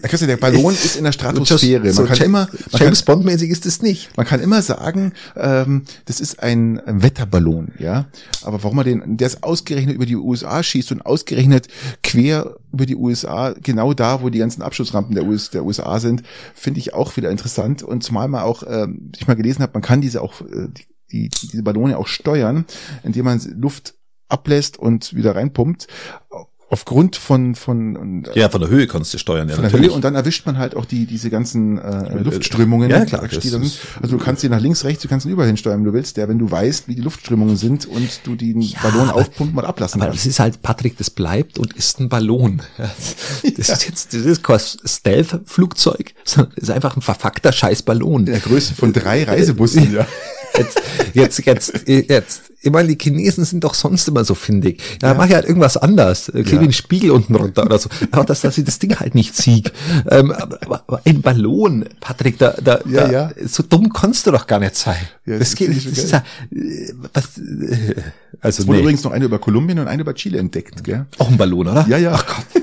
Christian, der Ballon ist in der Stratosphäre. Man so kann Ja- immer, man James kann, Bond-mäßig ist es nicht. man kann immer sagen, ähm, das ist ein Wetterballon, ja. Aber warum man den, der ist ausgerechnet über die USA schießt und ausgerechnet quer über die USA, genau da, wo die ganzen Abschussrampen der, US, der USA sind, finde ich auch wieder interessant. Und zumal man auch, ähm, ich mal gelesen habe, man kann diese auch, äh, die, die, diese Ballone auch steuern, indem man Luft ablässt und wieder reinpumpt. Aufgrund von, von, Ja, von der Höhe kannst du steuern. Ja, von der Höhe und dann erwischt man halt auch die diese ganzen äh, Luftströmungen. Ja, klar, die das da sind. ist- also du kannst die nach links, rechts, du kannst ihn überall hinsteuern, wenn du willst, der, wenn du weißt, wie die Luftströmungen sind und du den Ballon aber- aufpumpen und ablassen Aber kannst. das ist halt, Patrick, das bleibt und ist ein Ballon. Das ist jetzt, das ist kein Stealth-Flugzeug, sondern das ist einfach ein verfuckter Scheiß-Ballon. In der Größe von drei Reisebussen, ja. Jetzt, jetzt, jetzt, jetzt. Ich meine, die Chinesen sind doch sonst immer so findig. Ja, Ja. mach ich halt irgendwas anders. Klebe Ja. den Spiegel unten runter oder so. Aber dass, dass ich das Ding halt nicht sieg. Ähm, aber, aber- ein Ballon, Patrick, da, da, Ja, da ja. so dumm kannst du doch gar nicht sein. Ja, das das geht, das ist ja, äh, was, äh, also Es wurde nee. übrigens noch eine über Kolumbien und eine über Chile entdeckt, gell? auch ein Ballon, oder? Ja, ja. Ach Gott.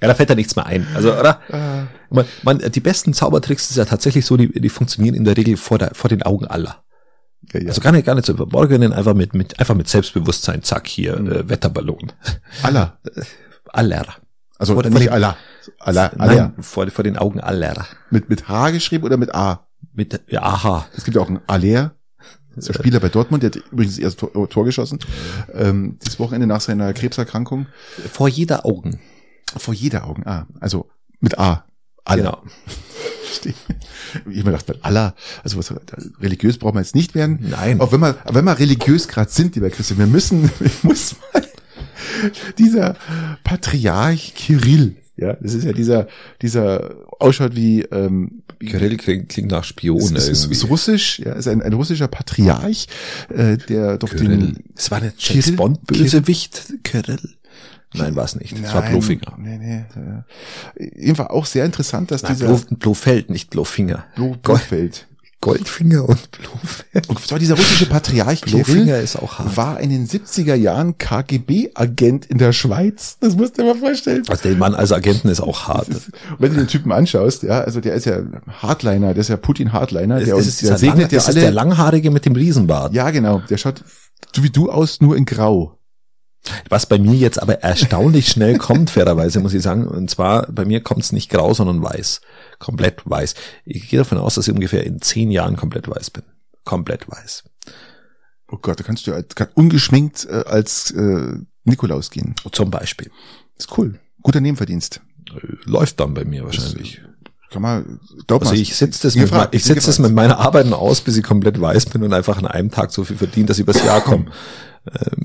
Ja, da fällt ja nichts mehr ein. Also, oder? Ah. Man, man, die besten Zaubertricks ist ja tatsächlich so, die, die funktionieren in der Regel vor, der, vor den Augen aller. ja, ja. Also gar nicht, gar nicht zu verborgenen, einfach mit, mit, einfach mit Selbstbewusstsein, zack, hier, Mhm. äh, Wetterballon. Allah. Aller. Also Vor den- nicht Allah. Allah, Nein, vor, vor den Augen aller. Mit, mit H geschrieben oder mit A? Mit, ja, aha. Es gibt ja auch ein Aller. Der Spieler bei Dortmund, der hat übrigens das erste Tor, Tor geschossen, ähm, das Wochenende nach seiner Krebserkrankung. Vor jeder Augen. Vor jeder Augen, ah, also mit A. Alle. Genau. Ich mir gedacht, Allah, also was, religiös brauchen wir jetzt nicht werden. Nein. Auch wenn wir, wenn wir religiös gerade sind, lieber Christian, wir müssen, ich muss mal, dieser Patriarch Kirill, ja, das ist ja dieser, dieser ausschaut wie, ähm, Kirill klingt, klingt nach Spion ist, ist, irgendwie. ist russisch, ja, ist ein, ein russischer Patriarch, äh, der doch Kirill. den, Es war eine Kirill? James Bond Bösewicht Kirill. Nein, war es nicht. Es war Blofinger. Nee, nee, äh, jedenfalls auch sehr interessant, dass Nein, dieser Blo, Blofeld, nicht Blofinger. Blo Blofeld, Goldfinger und Blofeld. und zwar dieser russische Patriarch Blofinger ist auch hart. war in den 70er Jahren KGB-Agent in der Schweiz. Das musst du dir mal vorstellen. Also der Mann als Agenten ist auch hart. Und wenn du den Typen anschaust, ja, also der ist ja Hardliner, der ist ja Putin-Hardliner, der, Es uns- ist, der segnet lang, ja das ist der alle. Langhaarige mit dem Riesenbart. Ja, genau, der schaut so wie du aus, nur in Grau. Was bei mir jetzt aber erstaunlich schnell kommt, fairerweise muss ich sagen. Und zwar, bei mir kommt es nicht grau, sondern weiß. Komplett weiß. Ich gehe davon aus, dass ich ungefähr in zehn Jahren komplett weiß bin. Komplett weiß. Oh Gott, da kannst du als, kann ungeschminkt äh, als äh, Nikolaus gehen. Zum Beispiel. Ist cool. Guter Nebenverdienst. Äh, Läuft dann bei mir wahrscheinlich. Kann man, glaub Also mal, ich setze das, mit, ich setz das mit meiner Arbeiten aus, bis ich komplett weiß bin und einfach an einem Tag so viel verdiene, dass ich übers Jahr komme.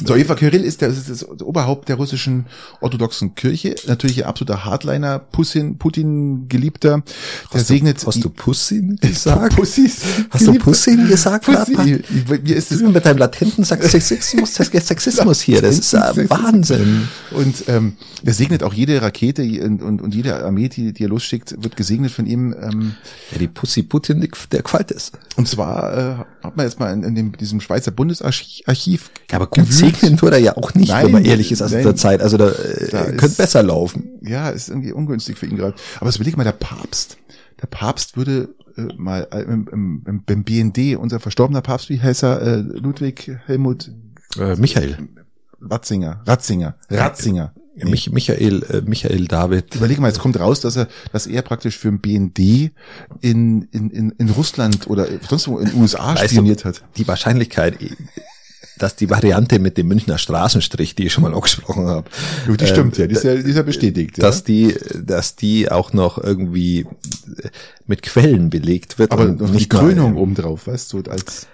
So, Eva Kirill ist, der, ist das Oberhaupt der russischen orthodoxen Kirche. Natürlich ein absoluter Hardliner, Putin, Putin-Geliebter. Der Hast segnet... du, hast du Pussin gesagt? Pussys? Hast du Geliebter. Pussin gesagt? Ich- Mir ist Das es ist mit deinem latenten Sexismus, Sexismus hier. Das ist äh, Wahnsinn. Und ähm, er segnet auch jede Rakete und, und, und jede Armee, die, die er losschickt, wird gesegnet von ihm. Ähm, Ja, die Pussy Putin, der gefällt es. und zwar äh, hat man jetzt mal in, in dem, diesem Schweizer Bundesarchiv Archiv Ja, aber gut segnen tut er ja auch nicht, Nein, wenn man ehrlich ist, aus nein. der Zeit. Also da, äh, Da könnte ist- besser laufen. Ja, ist irgendwie ungünstig für ihn gerade. Aber jetzt überleg mal, der Papst, der Papst würde äh, mal äh, im, im, im, beim BND, unser verstorbener Papst, wie heißt er, äh, Ludwig Helmut Äh, Michael. Ratzinger, Ratzinger, Ratzinger. Mich, Michael, äh, Michael David. Überleg mal, jetzt kommt raus, dass er, dass er praktisch für den BND in, in, in, in Russland oder sonst wo in den USA Weißt du, spioniert hat. Die Wahrscheinlichkeit, dass die Variante mit dem Münchner Straßenstrich, die ich schon mal angesprochen habe, Gut, die äh, stimmt ja, die ist ja, die ist ja bestätigt. Ja. dass die, dass die auch noch irgendwie äh, mit Quellen belegt wird. Aber und noch die nicht mal- Krönung obendrauf, weißt du, als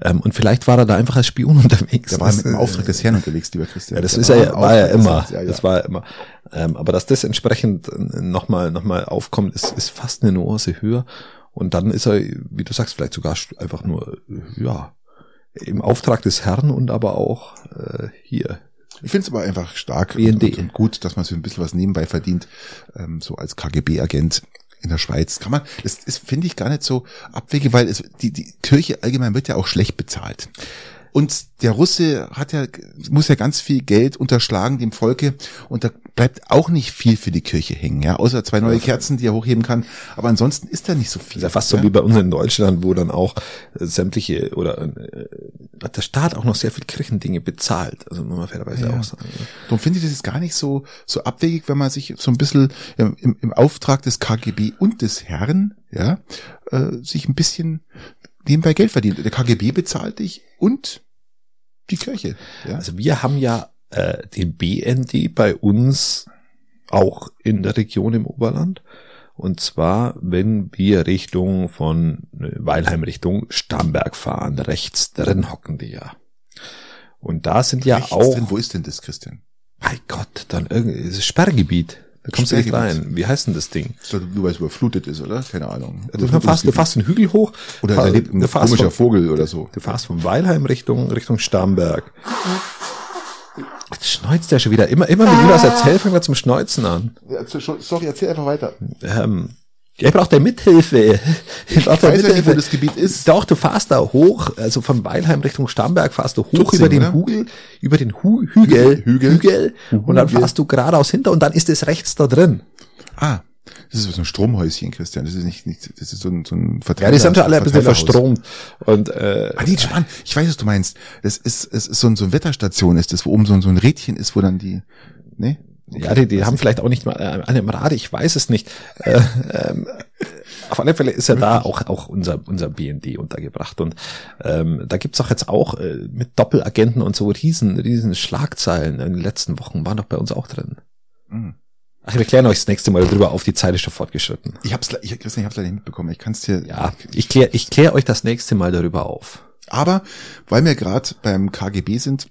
Ähm, und vielleicht war er da einfach als Spion unterwegs. der war mit dem Auftrag des Herrn unterwegs, lieber Christian. Ja, das Der ist er, war des immer. Ja, ja. Das war ja immer. Ähm, aber dass das entsprechend nochmal noch mal aufkommt, ist, ist fast eine Nuance höher. Und dann ist er, wie du sagst, vielleicht sogar einfach nur, äh, ja, im Auftrag des Herrn und aber auch äh, hier. Ich finde es aber einfach stark und, und gut, dass man sich ein bisschen was nebenbei verdient, ähm, so als KGB-Agent in der Schweiz. Kann man, das, das finde ich gar nicht so abwege, weil es, die, die Kirche allgemein wird ja auch schlecht bezahlt. Und der Russe hat ja, muss ja ganz viel Geld unterschlagen dem Volke und da bleibt auch nicht viel für die Kirche hängen, ja, außer zwei neue Kerzen, die er hochheben kann. Aber ansonsten ist da nicht so viel. Das ist ja fast so wie bei uns in Deutschland, wo dann auch äh, sämtliche oder äh, hat der Staat auch noch sehr viel Kirchendinge bezahlt. Also muss man fairerweise Ja. auch sagen. ne? Darum finde ich das ist gar nicht so, so abwegig, wenn man sich so ein bisschen im, im, im Auftrag des KGB und des Herrn, ja, äh, sich ein bisschen nebenbei Geld verdient. Der KGB bezahlt dich und die Kirche. Ja. Also wir haben ja äh, den BND bei uns auch in der Region im Oberland. Und zwar, wenn wir Richtung von äh, Weilheim Richtung Starnberg fahren, rechts drin hocken die ja. Und da sind ja Rechts auch, Drin, wo ist denn das, Christian? mein Gott, dann irgendwie, ist Sperrgebiet. Da kommst du nicht rein. Wie heißt denn das Ding? Doch nur weil es überflutet ist, oder? Keine Ahnung. Du fährst, du fährst einen Hügel hoch. oder fahr- da lebt ein du komischer von, Vogel oder so. Du fährst von Weilheim Richtung, Richtung Starnberg. Jetzt schneuzt der schon wieder. Immer, immer wenn du das erzählst, fängt er zum Schneuzen an. Ja, Sorry, erzähl einfach weiter. Ähm, ich brauche der Mithilfe. Ich, Ich weiß ja nicht, wo das Gebiet ist. Doch, du fahrst da hoch, also von Weilheim Richtung Starnberg fahrst du hoch Tutzing, über den oder? Hügel, über den Hu Hügel, Hügel. Hügel, und dann fahrst du geradeaus hinter und dann ist es rechts da drin. Ah, das ist so ein Stromhäuschen, Christian. Das ist nicht, nicht das ist so ein, so ein Ja, die sind schon alle ein bisschen verstromt. Und äh, Ah, nee, spannend. Ich weiß, was du meinst. Das ist, es ist so, ein, so eine Wetterstation ist das, wo oben so, ein- so ein Rädchen ist, wo dann die, ne? Ja, die, die haben vielleicht auch nicht mal äh, eine im Rad, ich weiß es nicht. äh, ähm, auf alle Fälle ist ja da auch, auch unser, unser BND untergebracht. Und ähm, da gibt's auch jetzt auch äh, mit Doppelagenten und so riesen, riesen Schlagzeilen in den letzten Wochen waren doch bei uns auch drin. Mhm. Ach, wir klären euch das nächste Mal darüber auf, die Zeit ist schon fortgeschritten. Ich hab's, ich, Christian, ich hab's leider nicht mitbekommen. Ich kann's dir. Ja, ich klär, ich klär euch das nächste Mal darüber auf. Aber weil wir gerade beim KGB sind,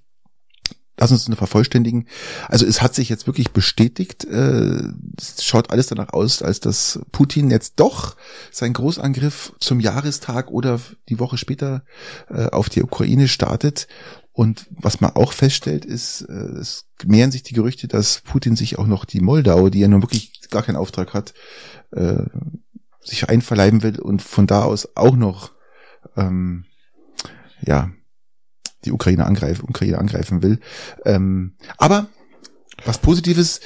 lass uns eine vervollständigen. Also es hat sich jetzt wirklich bestätigt, äh, es schaut alles danach aus, als dass Putin jetzt doch seinen Großangriff zum Jahrestag oder die Woche später äh, auf die Ukraine startet. Und was man auch feststellt, ist, äh, es mehren sich die Gerüchte, dass Putin sich auch noch die Moldau, die ja nun wirklich gar keinen Auftrag hat, äh, sich einverleiben will und von da aus auch noch ähm, ja die Ukraine angreifen, Ukraine angreifen will. Ähm, aber was Positives,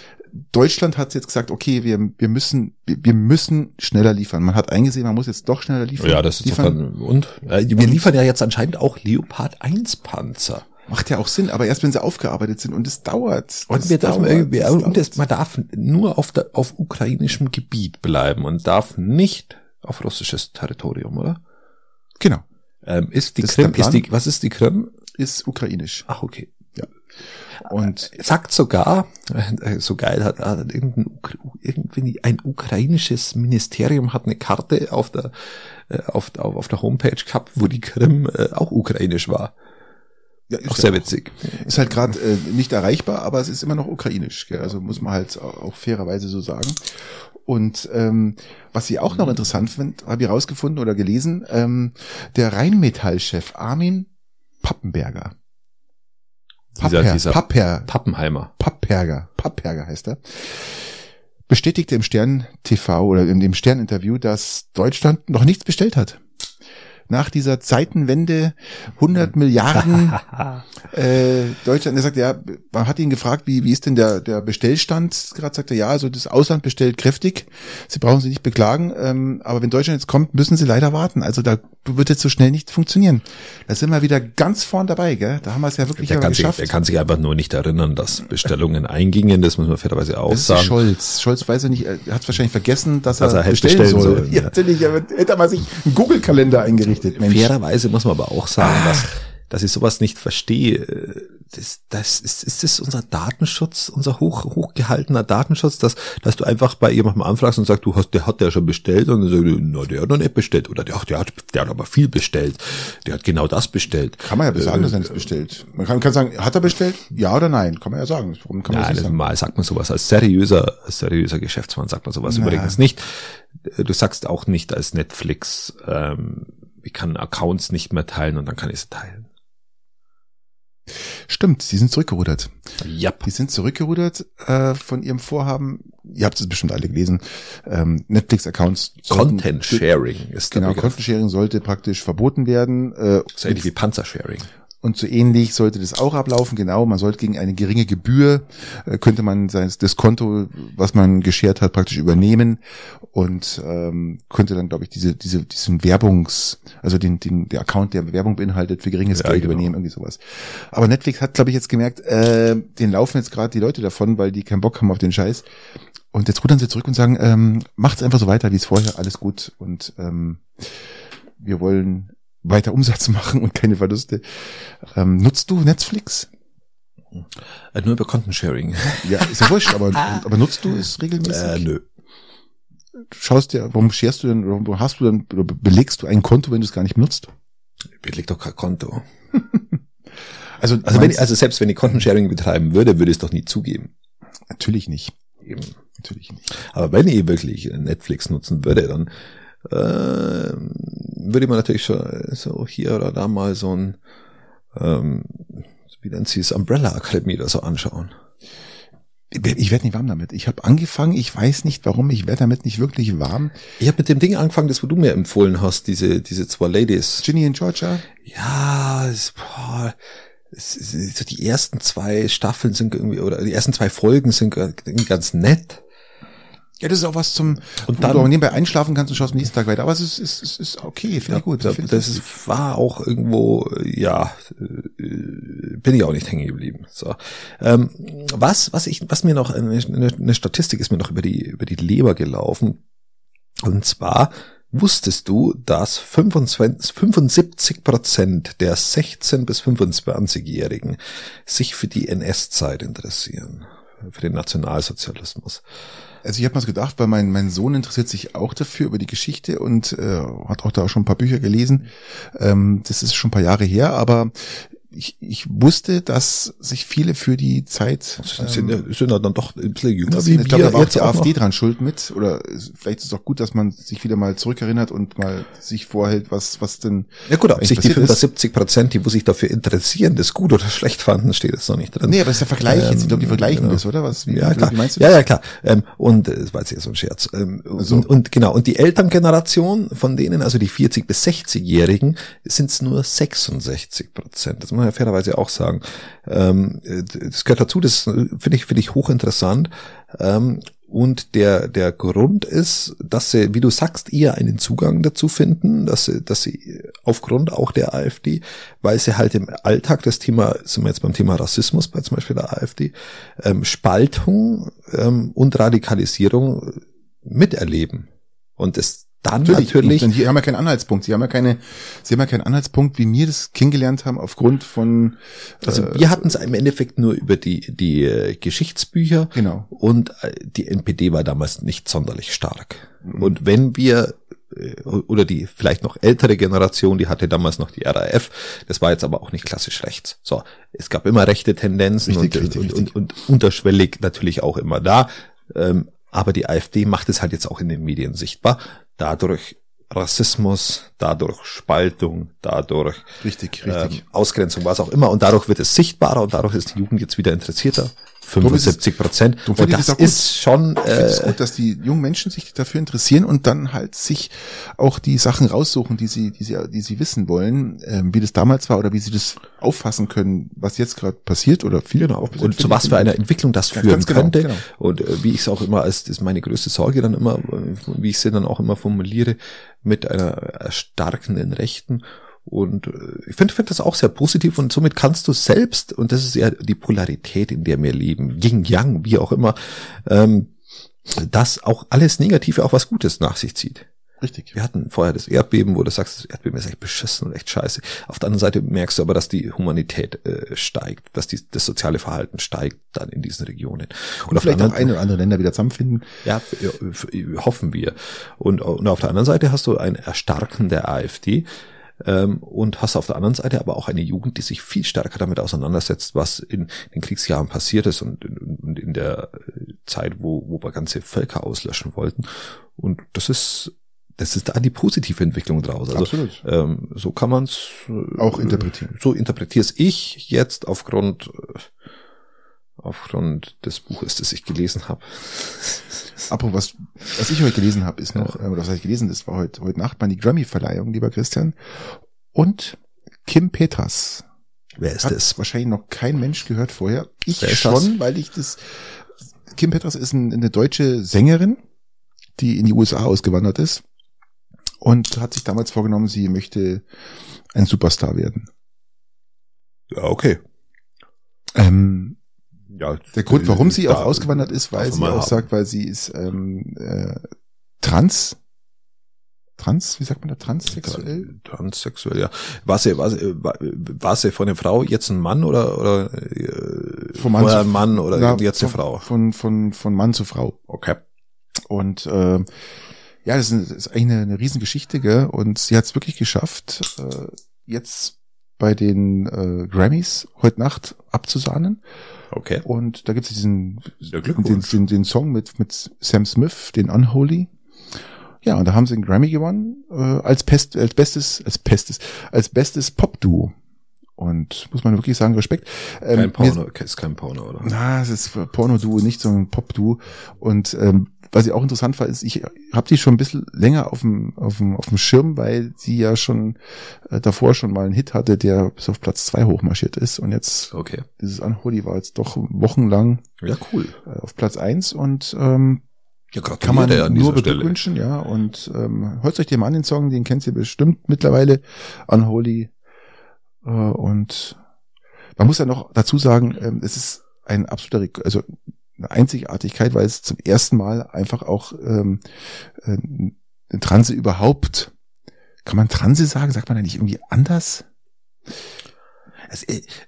Deutschland hat jetzt gesagt, okay, wir, wir müssen, wir müssen schneller liefern. Man hat eingesehen, man muss jetzt doch schneller liefern. Ja, das ist liefern. Doch und äh, wir liefern ja jetzt anscheinend auch Leopard 1 Panzer. Macht ja auch Sinn, aber erst wenn sie aufgearbeitet sind und es dauert. Und wir dürfen irgendwie, und das, man darf nur auf der, auf ukrainischem Gebiet bleiben und darf nicht auf russisches Territorium, oder? Genau. Ähm, ist die das Krim, ist, ist die, was ist die Krim? Ist ukrainisch. Ach, okay. Ja. Und sagt sogar, äh, so geil hat, hat irgendein, irgendwie ein ukrainisches Ministerium hat eine Karte auf der äh, auf, auf, auf der Homepage gehabt, wo die Krim äh, auch ukrainisch war. Ja, auch sehr witzig. Ist halt gerade äh, nicht erreichbar, aber es ist immer noch ukrainisch. Gell? Also muss man halt auch fairerweise so sagen. Und ähm, was ich auch noch interessant finde, habe ich rausgefunden oder gelesen, ähm, der Rheinmetall-Chef Armin Pappenberger. Papper, dieser, dieser Papper, Pappenheimer. Papperger, Papperger heißt er. Bestätigte im Stern TV oder in dem Stern-Interview, dass Deutschland noch nichts bestellt hat nach dieser Zeitenwende 100 Milliarden äh, Deutschland. Er sagt, ja, man hat ihn gefragt, wie, wie ist denn der, der Bestellstand? Gerade sagt er, ja, also das Ausland bestellt kräftig. Sie brauchen sich nicht beklagen. Ähm, aber wenn Deutschland jetzt kommt, müssen sie leider warten. Also da wird jetzt so schnell nicht funktionieren. Da sind wir wieder ganz vorn dabei, gell? Da haben wir es ja wirklich der kann geschafft. Sich, der kann sich einfach nur nicht erinnern, dass Bestellungen eingingen. Das muss man fairerweise auch das sagen. Scholz. Scholz weiß ja nicht, er hat wahrscheinlich vergessen, dass, dass er, er bestellen, bestellen soll. soll. Ja, natürlich, er hätte mal sich einen Google-Kalender eingerichtet. Mensch. Fairerweise muss man aber auch sagen, Ach. dass dass ich sowas nicht verstehe. Das, das ist, ist das unser Datenschutz, unser hoch, hochgehaltener Datenschutz, dass, dass du einfach bei jemandem anfragst und sagst, du hast, der hat der schon bestellt und dann sagst du, na, der hat noch nicht bestellt oder der, ach, der hat, der hat aber viel bestellt. Der hat genau das bestellt. Kann man ja sagen, äh, dass er nichts bestellt. Man kann, kann sagen, hat er bestellt? Ja oder nein? Kann man ja sagen. Warum kann man nein, das sagen? mal sagt man sowas als seriöser, als seriöser Geschäftsmann sagt man sowas Na. übrigens nicht. Du sagst auch nicht als Netflix, ähm, ich kann Accounts nicht mehr teilen und dann kann ich sie teilen. Stimmt, sie sind zurückgerudert. Ja. Die sind zurückgerudert äh, von ihrem Vorhaben. Ihr habt es bestimmt alle gelesen. Ähm, Netflix-Accounts. Content Sharing ist Genau, Content Sharing sollte praktisch verboten werden. Äh, so ähnlich wie Panzersharing. Und so ähnlich sollte das auch ablaufen. Genau, man sollte gegen eine geringe Gebühr, äh, könnte man sein, das Konto, was man geschert hat, praktisch übernehmen und ähm, könnte dann, glaube ich, diese, diese, diesen Werbungs, also den, den, der Account, der Werbung beinhaltet, für geringes ja, Geld genau. übernehmen, irgendwie sowas. Aber Netflix hat, glaube ich, jetzt gemerkt, äh, den laufen jetzt gerade die Leute davon, weil die keinen Bock haben auf den Scheiß. Und jetzt rudern sie zurück und sagen, ähm, macht's einfach so weiter, wie es vorher, alles gut. Und ähm, wir wollen weiter Umsatz machen und keine Verluste. Ähm, nutzt du Netflix? Äh, nur über Content Sharing. Ja, ist ja wurscht, aber, aber nutzt du es regelmäßig? Äh, nö. Schaust dir, warum scherst du denn, warum hast du denn, oder belegst du ein Konto, wenn du es gar nicht benutzt? Ich beleg doch kein Konto. also, also, wenn, also selbst wenn ich Content Sharing betreiben würde, würde ich es doch nie zugeben. Natürlich nicht. Eben. Natürlich nicht. Aber wenn ich wirklich Netflix nutzen würde, dann äh, würde man natürlich schon so hier oder da mal so ein, ähm, wie nennt sie es, Umbrella Academy oder so anschauen. Ich werde nicht warm damit. Ich habe angefangen, ich weiß nicht warum, ich werde damit nicht wirklich warm. Ich habe mit dem Ding angefangen, das wo du mir empfohlen hast, diese diese zwei Ladies. Ginny und Georgia? Ja, es, boah, es, es, so die ersten zwei Staffeln sind irgendwie oder die ersten zwei Folgen sind ganz nett. Ja, das ist auch was zum, und dann, du nebenbei einschlafen kannst und schaust am nächsten Tag weiter. Aber es ist, ist, ist, ist okay, finde ja, ich gut. Da, das ist, war auch irgendwo, ja, äh, bin ich auch nicht hängen geblieben. So, ähm, was, was ich, was mir noch eine, eine Statistik ist mir noch über die über die Leber gelaufen. Und zwar Wusstest du, dass 25, 75 Prozent der 16 bis 25-Jährigen sich für die NS-Zeit interessieren, für den Nationalsozialismus? Also ich habe so gedacht, weil mein, mein Sohn interessiert sich auch dafür, über die Geschichte und äh, hat auch da schon ein paar Bücher gelesen. Ähm, das ist schon ein paar Jahre her, aber ich, ich wusste, dass sich viele für die Zeit sind, ähm, sind ja dann doch ein bisschen jünger wie ich glaube, da war auch die AfD noch. dran schuld mit. Oder vielleicht ist es auch gut, dass man sich wieder mal zurückerinnert und mal sich vorhält, was was denn. Ja gut, ob sich die 75 Prozent, die wo sich dafür interessieren, das gut oder schlecht fanden, steht jetzt noch nicht drin. Nee, aber das ist der Vergleich ähm, jetzt. Ich glaube, die vergleichen genau. das, oder? Was, wie, ja, klar. Wie meinst du das? Ja, ja, klar. Ähm, und äh, das war jetzt eher so ein Scherz. Ähm, also. und, und genau, und die Elterngeneration von denen, also die 40 bis 60-Jährigen, sind es nur 66 Prozent. Das man ja fairerweise auch sagen. Ähm, das gehört dazu, das finde ich, finde ich hochinteressant. Ähm, und der, der Grund ist, dass sie, wie du sagst, eher einen Zugang dazu finden, dass sie, dass sie aufgrund auch der AfD, weil sie halt im Alltag das Thema, sind wir jetzt beim Thema Rassismus bei zum Beispiel der AfD, ähm, Spaltung ähm, und Radikalisierung miterleben. Und das dann natürlich. natürlich und die haben ja keinen Anhaltspunkt. Sie haben ja keine, sie haben ja keinen Anhaltspunkt, wie wir das kennengelernt haben, aufgrund von. Also äh, wir hatten es im Endeffekt nur über die die äh, Geschichtsbücher. Genau. Und äh, die NPD war damals nicht sonderlich stark. Mhm. Und wenn wir äh, oder die vielleicht noch ältere Generation, die hatte damals noch die RAF. Das war jetzt aber auch nicht klassisch rechts. So, es gab immer rechte Tendenzen richtig, und, richtig, und, richtig. und, und unterschwellig natürlich auch immer da. Ähm, aber die AfD macht es halt jetzt auch in den Medien sichtbar dadurch Rassismus, dadurch Spaltung, dadurch richtig, richtig. Ähm, Ausgrenzung, was auch immer. Und dadurch wird es sichtbarer und dadurch ist die Jugend jetzt wieder interessierter. 75 Prozent. Und das ist schon. Äh, es gut, dass die jungen Menschen sich dafür interessieren und dann halt sich auch die Sachen raussuchen, die sie, die sie, die sie wissen wollen, äh, wie das damals war oder wie sie das auffassen können, was jetzt gerade passiert oder viele noch auch. Und zu was für eine Entwicklung das führen ganz genau, könnte. Genau. Und äh, wie ich es auch immer als, das ist meine größte Sorge dann immer, wie ich sie dann auch immer formuliere, mit einer erstarkenden Rechten und äh, ich finde find das auch sehr positiv und somit kannst du selbst, und das ist ja die Polarität, in der wir leben, Yin Yang, wie auch immer, ähm, dass auch alles Negative auch was Gutes nach sich zieht. Richtig. Wir hatten vorher das Erdbeben, wo du sagst, das Erdbeben ist echt beschissen und echt scheiße. Auf der anderen Seite merkst du aber, dass die Humanität äh, steigt, dass die, das soziale Verhalten steigt dann in diesen Regionen. Und, und vielleicht auch ein oder andere Länder wieder zusammenfinden. Ja, hoffen wir. Und, und auf der anderen Seite hast du ein Erstarken der AfD, ähm, und hast auf der anderen Seite aber auch eine Jugend, die sich viel stärker damit auseinandersetzt, was in den Kriegsjahren passiert ist und in, und in der Zeit, wo, wo wir ganze Völker auslöschen wollten. Und das ist das ist da die positive Entwicklung draus. Also, Absolut. Ähm, so kann man es äh, auch interpretieren. So interpretiere ich jetzt aufgrund äh, aufgrund des Buches, das ich gelesen habe. Apropos, was, was ich heute gelesen habe, ist noch, ja. oder was ich gelesen, das war heute, heute Nacht meine Grammy-Verleihung, lieber Christian. Und Kim Petras. Wer ist Hat das? Wahrscheinlich noch kein Mensch gehört vorher. Ich schon, das? weil ich das. Kim Petras ist ein, eine deutsche Sängerin, die in die USA ausgewandert ist und hat sich damals vorgenommen, sie möchte ein Superstar werden. Ja, okay. Ähm, ja, der Grund, warum sie auch ausgewandert ist, weil sie auch haben. sagt, weil sie ist ähm, äh, trans. Trans, wie sagt man da, transsexuell? Transsexuell, ja. War sie, war sie, war sie von der Frau jetzt ein Mann oder, oder äh, von Mann ein Mann oder ja, jetzt eine Frau? Von, von, von Mann zu Frau. Okay. Und äh, ja, das ist, das ist eigentlich eine, eine Riesengeschichte, gell? Und sie hat es wirklich geschafft, äh, jetzt bei den äh, Grammys heute Nacht abzusahnen. Okay. Und da gibt es diesen den, den, den Song mit, mit Sam Smith, den Unholy. Ja, und da haben sie einen Grammy gewonnen äh, als, Pest, als bestes, als bestes, als bestes Pop-Duo. Und muss man wirklich sagen, Respekt. Ähm, kein Porno, ist kein Porno, oder? Na, es ist Porno-Duo, nicht so ein Pop-Duo. Und ähm, was ich auch interessant war, ist, ich habe die schon ein bisschen länger auf dem, auf dem, auf dem Schirm, weil sie ja schon äh, davor schon mal einen Hit hatte, der bis auf Platz zwei hochmarschiert ist. Und jetzt, okay. dieses Unholy war jetzt doch wochenlang ja, cool. Äh, auf Platz eins und ähm, ja, kann man nur beglückwünschen, ja. Und ähm, hört euch den mal an, den Song, den kennt ihr bestimmt mittlerweile. Unholy. Äh, und man muss ja noch dazu sagen, ähm, es ist ein absoluter, also eine Einzigartigkeit, weil es zum ersten Mal einfach auch ähm, äh, eine Transe überhaupt, kann man Transe sagen? Sagt man da nicht irgendwie anders? Also,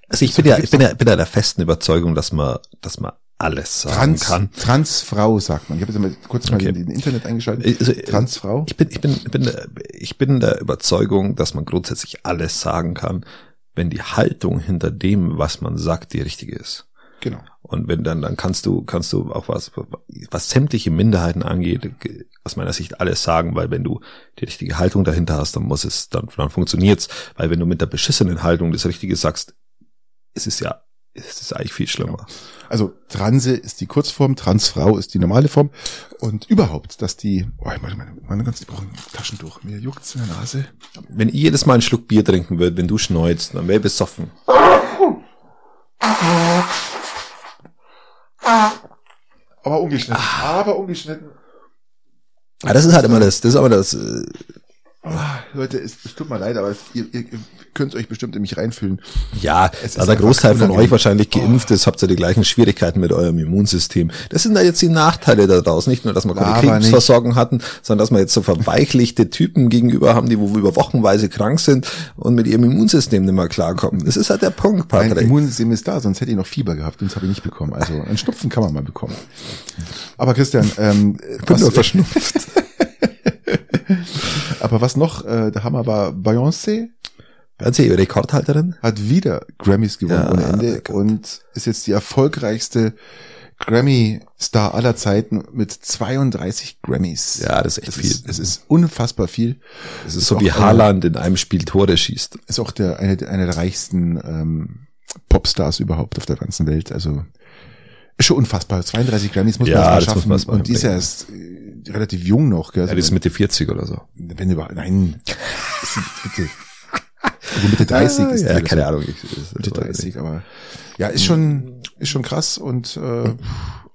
also ich bin ja, ich bin ja, bin ja der festen Überzeugung, dass man, dass man alles sagen Trans, kann. Transfrau sagt man. Ich habe jetzt mal kurz mal Okay. in, in Internet eingeschaltet. Also, Transfrau. Ich bin, ich bin, ich bin, ich bin der Überzeugung, dass man grundsätzlich alles sagen kann, wenn die Haltung hinter dem, was man sagt, die richtige ist. Genau. Und wenn dann, dann kannst du, kannst du auch was, was sämtliche Minderheiten angeht, aus meiner Sicht alles sagen, weil wenn du die richtige Haltung dahinter hast, dann muss es, dann, dann funktioniert's. Weil wenn du mit der beschissenen Haltung das Richtige sagst, es ist ja, es ist eigentlich viel schlimmer. Also Transe ist die Kurzform, Transfrau ist die normale Form. Und überhaupt, dass die, oh, ich meine, meine, meine ganz, ich brauche ein Taschentuch. Mir juckt's in der Nase. Wenn ich jedes Mal einen Schluck Bier trinken würde, wenn du schneuzt, dann wäre ich besoffen. Aber ungeschnitten. Aber ungeschnitten. Ah, das ist halt immer das, das ist aber das, äh, Ah, Leute, es, es tut mir leid, aber ihr, ihr, ihr könnt euch bestimmt in mich reinfühlen. Ja, Es da der einfach Großteil von euch wahrscheinlich geimpft ist, habt ihr die gleichen Schwierigkeiten mit eurem Immunsystem. Das sind da jetzt die Nachteile daraus. Nicht nur, dass wir keine Aber nicht. Krebsversorgung hatten, sondern dass wir jetzt so verweichlichte Typen gegenüber haben, die wo über wochenweise krank sind und mit ihrem Immunsystem nicht mehr klarkommen. Das ist halt der Punkt, Mein Patrick. Immunsystem ist da, sonst hätte ich noch Fieber gehabt, und das habe ich nicht bekommen. Also ein Schnupfen kann man mal bekommen. Aber Christian, ähm, bin nur verschnupft. aber was noch äh, der Hammer war, Beyoncé Werden Sie Rekordhalterin? hat wieder Grammys gewonnen Ja, ohne Ende Gott. und ist jetzt die erfolgreichste Grammy-Star aller Zeiten mit 32 Grammys. Ja, das ist echt Das viel. ist, es ist unfassbar viel. Das ist so auch wie Haaland in einem Spiel Tore schießt. Ist auch der eine, der- einer der reichsten ähm, Popstars überhaupt auf der ganzen Welt. Also ist schon unfassbar. 32 Grammys muss Ja, man das erst mal muss schaffen. man und die ist ja erst äh, relativ jung noch. Gell? Ja, die ist Mitte 40 oder so. wenn überhaupt, nein, ist bitte. Also Mitte 30 ist die ja, keine. Ahnung. Ich, Mitte das- 30, aber ja, ist schon, ist schon krass und äh,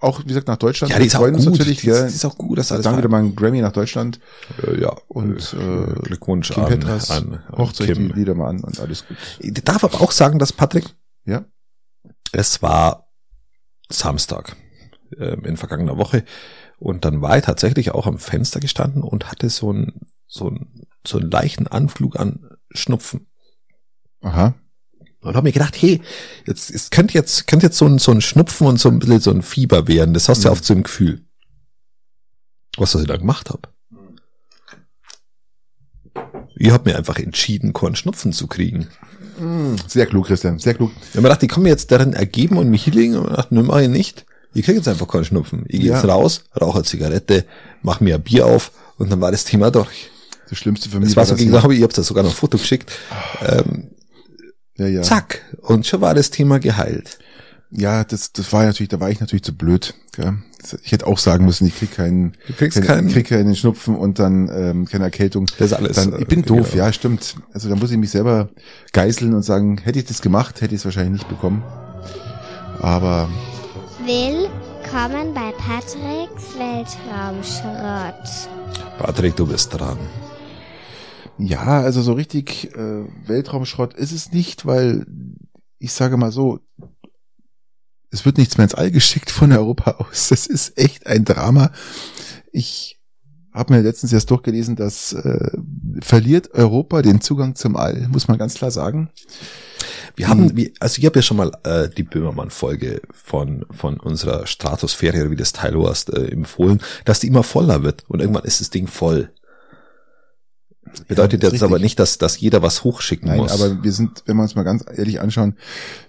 auch, wie gesagt, nach Deutschland. Ja, die ist auch gut. natürlich, die, ist, gell? die ist auch gut, dass alles Dann wieder mal ein Grammy nach Deutschland Äh, ja, und äh, äh, Glückwunsch Kim an, Petras, an, an hocht euch die Kim. Lieder mal an und alles gut. Ich darf aber auch sagen, dass Patrick, Ja, es war Samstag ähm, in vergangener Woche und dann war er tatsächlich auch am Fenster gestanden und hatte so einen so einen so einen leichten Anflug an Schnupfen. Aha. Und habe mir gedacht, hey, jetzt es könnte jetzt könnte jetzt so ein so ein Schnupfen und so ein bisschen so ein Fieber werden. Das hast du ja Mhm. oft so im Gefühl. Was ich da gemacht habe. Ich habe mir einfach entschieden, keinen Schnupfen zu kriegen. Mm, Sehr klug, Christian, sehr klug. Ich habe mir gedacht, ich kann mir jetzt darin ergeben und mich hinlegen und dachte, ne, mach ich nicht. Ich krieg jetzt einfach keinen Schnupfen. Ich gehe Ja. jetzt raus, rauche eine Zigarette, mach mir ein Bier auf und dann war das Thema durch. Das Schlimmste für mich Das war so hier. habe ich, ich habe da sogar noch ein Foto geschickt. Ähm, ja, ja. Zack. Und schon war das Thema geheilt. Ja, das, das war natürlich, da war ich natürlich zu blöd. Gell? Ich hätte auch sagen müssen, ich krieg keinen, Du kriegst keinen, keinen. krieg keinen Schnupfen und dann ähm, keine Erkältung. Das ist alles. Dann, ich bin äh, doof, genau. ja, stimmt. Also da muss ich mich selber geißeln und sagen, hätte ich das gemacht, hätte ich es wahrscheinlich nicht bekommen. Aber Willkommen bei Patricks Weltraumschrott. Patrick, du bist dran. Ja, also so richtig äh, Weltraumschrott ist es nicht, weil ich sage mal so, es wird nichts mehr ins All geschickt von Europa aus. Das ist echt ein Drama. Ich habe mir letztens erst durchgelesen, dass äh, verliert Europa den Zugang zum All, muss man ganz klar sagen. Wir haben, wie, also ich habe ja schon mal äh, die Böhmermann-Folge von von unserer Stratosphäre, wie das Teil hast, äh, empfohlen, dass die immer voller wird und irgendwann ist das Ding voll. Bedeutet Ja, jetzt aber nicht, dass dass jeder was hochschicken Nein, muss. aber wir sind, wenn wir uns mal ganz ehrlich anschauen,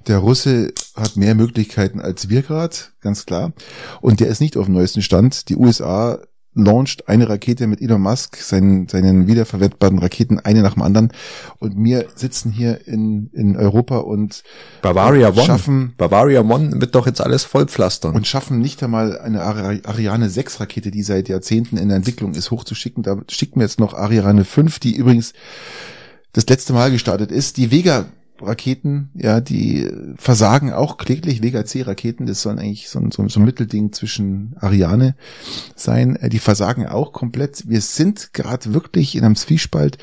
der Russe hat mehr Möglichkeiten als wir gerade, ganz klar. Und der ist nicht auf dem neuesten Stand. Die USA launcht eine Rakete mit Elon Musk, seinen, seinen wiederverwertbaren Raketen, eine nach dem anderen. Und wir sitzen hier in, in Europa und, Bavaria One, schaffen- Bavaria One wird doch jetzt alles vollpflastern. und schaffen nicht einmal eine Ari- Ariane 6 Rakete, die seit Jahrzehnten in der Entwicklung ist, hochzuschicken. Da schicken wir jetzt noch Ariane 5, die übrigens das letzte Mal gestartet ist. Die Vega Raketen, ja, die versagen auch kläglich. Vega C Raketen, das sollen eigentlich so, so, so ein Mittelding zwischen Ariane sein. Äh, die versagen auch komplett. Wir sind gerade wirklich in einem Zwiespalt,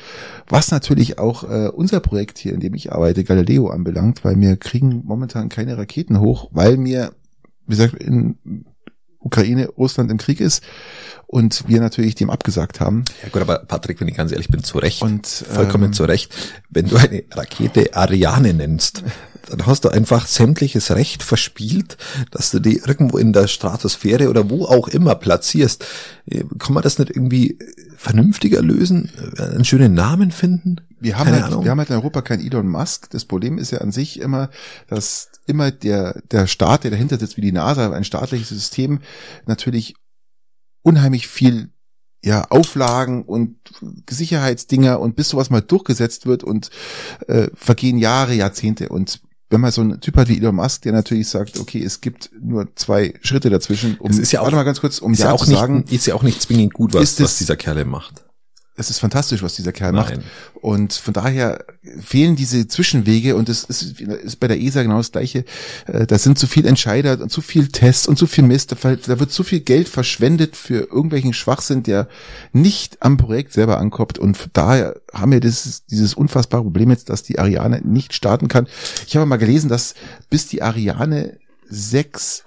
was natürlich auch äh, unser Projekt hier, in dem ich arbeite, Galileo anbelangt, weil wir kriegen momentan keine Raketen hoch, weil mir, wie gesagt, in Ukraine, Russland im Krieg ist und wir natürlich dem abgesagt haben. Ja gut, aber Patrick, wenn ich ganz ehrlich bin, zu Recht. Und, vollkommen ähm, zu Recht. Wenn du eine Rakete Ariane nennst, dann hast du einfach sämtliches Recht verspielt, dass du die irgendwo in der Stratosphäre oder wo auch immer platzierst. Kann man das nicht irgendwie vernünftiger lösen, äh, einen schönen Namen finden? Wir haben, halt, wir haben halt in Europa kein Elon Musk. Das Problem ist ja an sich immer, dass immer der, der Staat, der dahinter sitzt, wie die NASA, ein staatliches System, natürlich unheimlich viel ja, Auflagen und Sicherheitsdinger und bis sowas mal durchgesetzt wird und äh, vergehen Jahre, Jahrzehnte und wenn man so einen Typ hat wie Elon Musk, der natürlich sagt, okay, es gibt nur zwei Schritte dazwischen, um, es ist ja auch, warte mal ganz kurz, um ja auch zu nicht, sagen, ist ja auch nicht zwingend gut, was, was dieser Kerl macht es ist fantastisch, was dieser Kerl Nein. macht. Und von daher fehlen diese Zwischenwege und es ist, ist bei der ESA genau das Gleiche. Äh, da sind zu viel Entscheider und zu viel Tests und zu viel Mist. Da wird zu viel Geld verschwendet für irgendwelchen Schwachsinn, der nicht am Projekt selber ankommt. Und daher haben wir dieses, dieses unfassbare Problem jetzt, dass die Ariane nicht starten kann. Ich habe mal gelesen, dass bis die Ariane sechs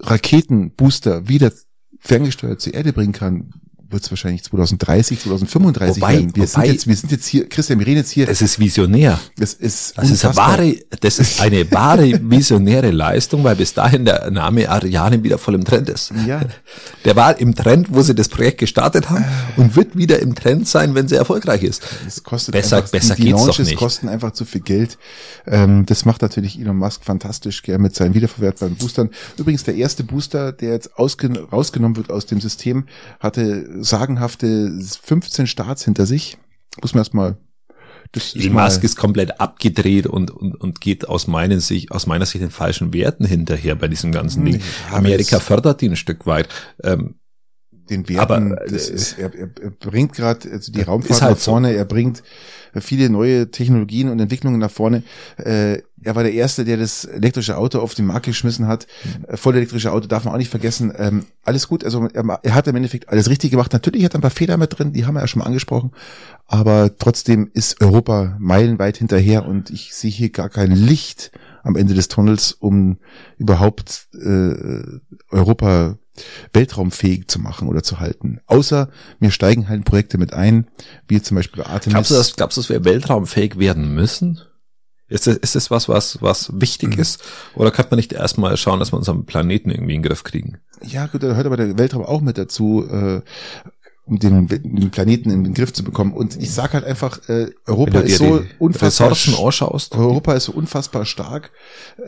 Raketenbooster wieder ferngesteuert zur Erde bringen kann, wird es wahrscheinlich 2030, 2035 wobei, werden. Wir, wobei, sind jetzt, wir sind jetzt hier, Christian, wir reden jetzt hier. Es ist visionär. Das ist, das ist, eine wahre, das ist eine wahre visionäre Leistung, weil bis dahin der Name Ariane wieder voll im Trend ist. Ja. Der war im Trend, wo sie das Projekt gestartet haben und wird wieder im Trend sein, wenn sie erfolgreich ist. Es kostet besser, einfach, besser die, geht's Launches doch nicht. kosten einfach zu viel Geld. Ähm, das macht natürlich Elon Musk fantastisch, gell, mit seinen wiederverwertbaren Boostern. Übrigens der erste Booster, der jetzt rausgenommen wird aus dem System, hatte sagenhafte 15 Starts hinter sich. Muss man erstmal das Elon Musk ist komplett abgedreht und, und, und geht aus, meinen Sicht, aus meiner Sicht den falschen Werten hinterher bei diesem ganzen Ding. Ja, Amerika fördert ihn ein Stück weit. Ähm, den Werten, aber, das äh, ist, er, er, er bringt gerade also die Raumfahrt halt nach vorne, so. er bringt viele neue Technologien und Entwicklungen nach vorne. Äh, er war der Erste, der das elektrische Auto auf den Markt geschmissen hat. Mhm. Äh, voll elektrische Auto darf man auch nicht vergessen. Ähm, alles gut, also er, er, hat im Endeffekt alles richtig gemacht. Natürlich hat er ein paar Fehler mit drin, die haben wir ja schon mal angesprochen. Aber trotzdem ist Europa meilenweit hinterher und ich sehe hier gar kein Licht am Ende des Tunnels, um überhaupt äh, Europa weltraumfähig zu machen oder zu halten. Außer mir steigen halt Projekte mit ein, wie zum Beispiel Artemis. Glaubst du, dass, glaubst du, dass wir weltraumfähig werden müssen? Ist das, ist das was, was, was wichtig mhm. ist? Oder kann man nicht erstmal schauen, dass wir unseren Planeten irgendwie in den Griff kriegen? Ja, gut, da gehört aber der Weltraum auch mit dazu, äh, um den, den Planeten in den Griff zu bekommen. Und ich sag halt einfach, äh, Europa ist so unfassbar Europa ist so unfassbar stark.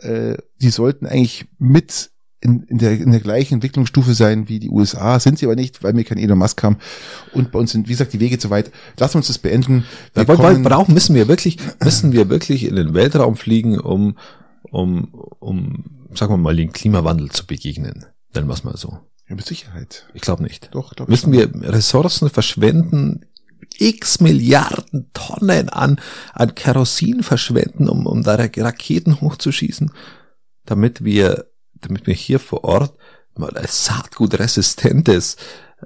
Äh, die sollten eigentlich mit in, in, der, in der gleichen Entwicklungsstufe sein wie die USA, sind sie aber nicht, weil wir kein Elon Musk haben. Und bei uns sind, wie gesagt, die Wege zu weit. Lassen uns das beenden. Wir ja, kommen, brauchen, müssen wir wirklich, müssen wir wirklich in den Weltraum fliegen, um, um, um, sagen wir mal, den Klimawandel zu begegnen. Nennen wir es mal so. Ja, mit Sicherheit. Ich glaube nicht. Doch, glaub Müssen wir Ressourcen verschwenden, x Milliarden Tonnen an, an Kerosin verschwenden, um, um da Raketen hochzuschießen, damit wir damit wir hier vor Ort mal ein saatgutresistentes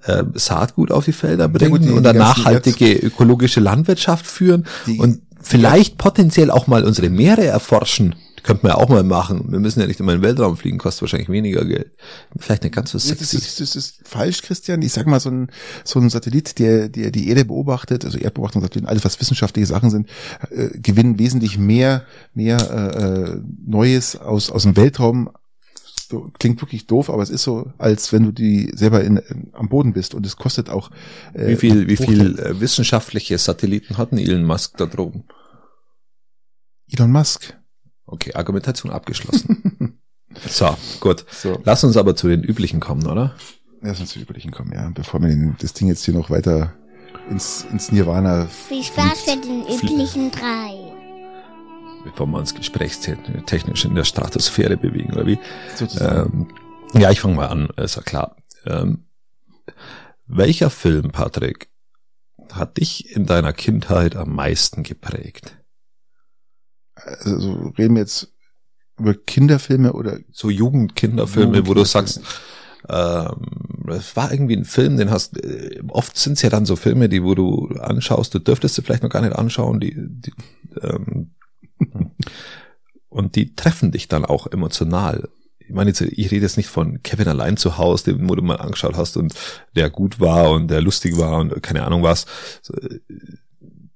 äh, Saatgut auf die Felder bringen gut, die, und eine nachhaltige ökologische Landwirtschaft führen die, und vielleicht ja. potenziell auch mal unsere Meere erforschen. Könnte man ja auch mal machen. Wir müssen ja nicht immer in den Weltraum fliegen, kostet wahrscheinlich weniger Geld. Vielleicht nicht ganz so sexy. Das ist, das ist falsch, Christian. Ich sag mal, so ein, so ein Satellit, der, der die Erde beobachtet, also Erdbeobachtungssatelliten, alles was wissenschaftliche Sachen sind, äh, gewinnen wesentlich mehr, mehr äh, äh Neues aus, aus dem Weltraum klingt wirklich doof, aber es ist so, als wenn du die selber in, in am Boden bist und es kostet auch. Äh, wie viel, wie viel äh, wissenschaftliche Satelliten hatten Elon Musk da droben? Elon Musk. Okay, Argumentation abgeschlossen. so, gut. So. Lass uns aber zu den üblichen kommen, oder? Lass uns zu den üblichen kommen, ja. Bevor wir den, das Ding jetzt hier noch weiter ins, ins Nirvana. Viel Spaß für den üblichen drei bevor wir uns gesprächstechnisch in der Stratosphäre bewegen, oder wie? Ähm, ja, ich fange mal an, ist ja klar. Ähm, welcher Film, Patrick, hat dich in deiner Kindheit am meisten geprägt? Also reden wir jetzt über Kinderfilme oder so Jugendkinderfilme, wo du sagst, ähm, es war irgendwie ein Film, den hast, äh, oft sind es ja dann so Filme, die, wo du anschaust, du dürftest sie vielleicht noch gar nicht anschauen, die, die ähm, und die treffen dich dann auch emotional. Ich meine, jetzt, ich rede jetzt nicht von Kevin allein zu Hause, den wo du mal angeschaut hast und der gut war und der lustig war und keine Ahnung was.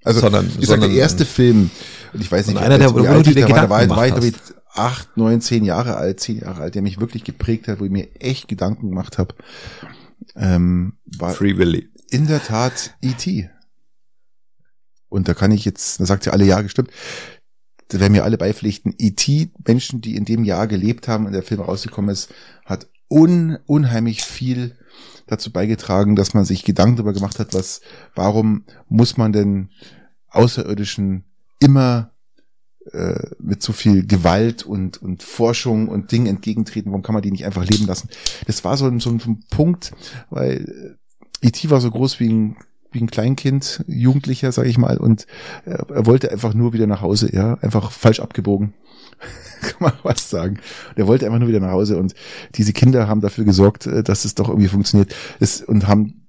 Also, sondern, ich sag, der erste Film, und ich weiß nicht, einer der, wo du dir Gedanken war, war, war, war, acht, neun, zehn Jahre alt, zehn Jahre alt, der mich wirklich geprägt hat, wo ich mir echt Gedanken gemacht habe, ähm, war Free Willy. in der Tat E.T. Und da kann ich jetzt, da sagt sie alle ja gestimmt, da werden mir alle beipflichten, E.T., Menschen, die in dem Jahr gelebt haben und der Film rausgekommen ist, hat un, unheimlich viel dazu beigetragen, dass man sich Gedanken darüber gemacht hat, was, warum muss man denn Außerirdischen immer äh, mit so viel Gewalt und, und Forschung und Dingen entgegentreten, warum kann man die nicht einfach leben lassen? Das war so, so, so ein Punkt, weil E.T. war so groß wie ein wie ein Kleinkind, Jugendlicher, sage ich mal, und er, er wollte einfach nur wieder nach Hause, ja, einfach falsch abgebogen. Kann man was sagen. Der wollte einfach nur wieder nach Hause und diese Kinder haben dafür gesorgt, äh, dass es doch irgendwie funktioniert es, und haben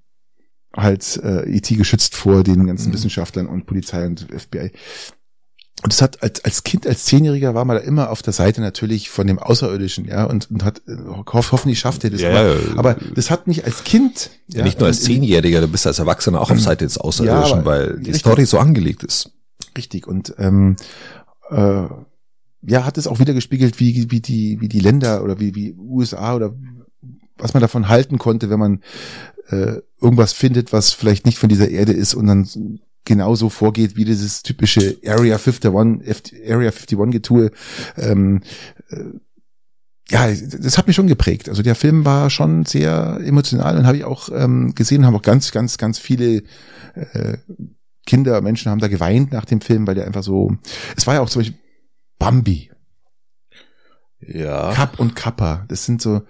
halt äh, IT geschützt vor den ganzen mhm. Wissenschaftlern und Polizei und FBI. Und es hat als, als Kind, als Zehnjähriger war man da immer auf der Seite natürlich von dem Außerirdischen, ja, und, und hat hoff, hoffentlich schafft er das. Ja, aber, ja, aber das hat mich als Kind. Ja, nicht nur als Zehnjähriger, du bist als Erwachsener auch auf Seite des Außerirdischen, ja, weil die richtig, Story so angelegt ist. Richtig. Und ähm, äh, ja, hat es auch wieder gespiegelt, wie, wie die, wie die Länder oder wie, wie USA oder was man davon halten konnte, wenn man äh, irgendwas findet, was vielleicht nicht von dieser Erde ist und dann genauso vorgeht wie dieses typische Area 51, Area 51 Getue. Ähm, äh, ja, das hat mich schon geprägt. Also der Film war schon sehr emotional und habe ich auch ähm, gesehen, haben auch ganz, ganz, ganz viele äh, Kinder, Menschen haben da geweint nach dem Film, weil der einfach so. Es war ja auch zum Beispiel Bambi. Ja. Kapp und Kappa. Das sind so,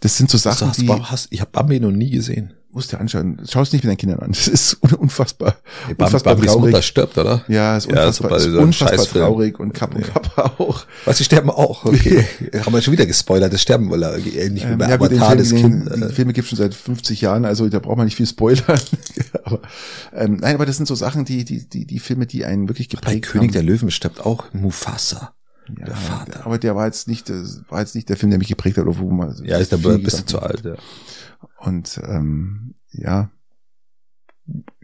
das sind so Sachen, hast, die. Hast, ich habe Bambi noch nie gesehen. Musst dir anschauen. Schau es nicht mit deinen Kindern an. Das ist unfassbar. Hey, unfassbar Bambis traurig. Mutter stirbt, oder? Ja, ist unfassbar, ja, ist unfassbar traurig und Kapp und Kappa auch. Was, sie sterben auch? Okay. Haben wir schon wieder gespoilert. Das sterben wohl ähnlich ähm, wie bei ja, Avatar, das Kind. Die, die Filme gibt schon seit 50 Jahren, also da braucht man nicht viel spoilern. aber, ähm, nein, aber das sind so Sachen, die, die, die, die Filme, die einen wirklich geprägt bei König der Löwen stirbt auch Mufasa. Ja, der Vater. Aber der war jetzt nicht, das war jetzt nicht der Film, der mich geprägt hat, oder wo man. Ja, ist der ein bisschen zu alt, ja. Und ähm, ja,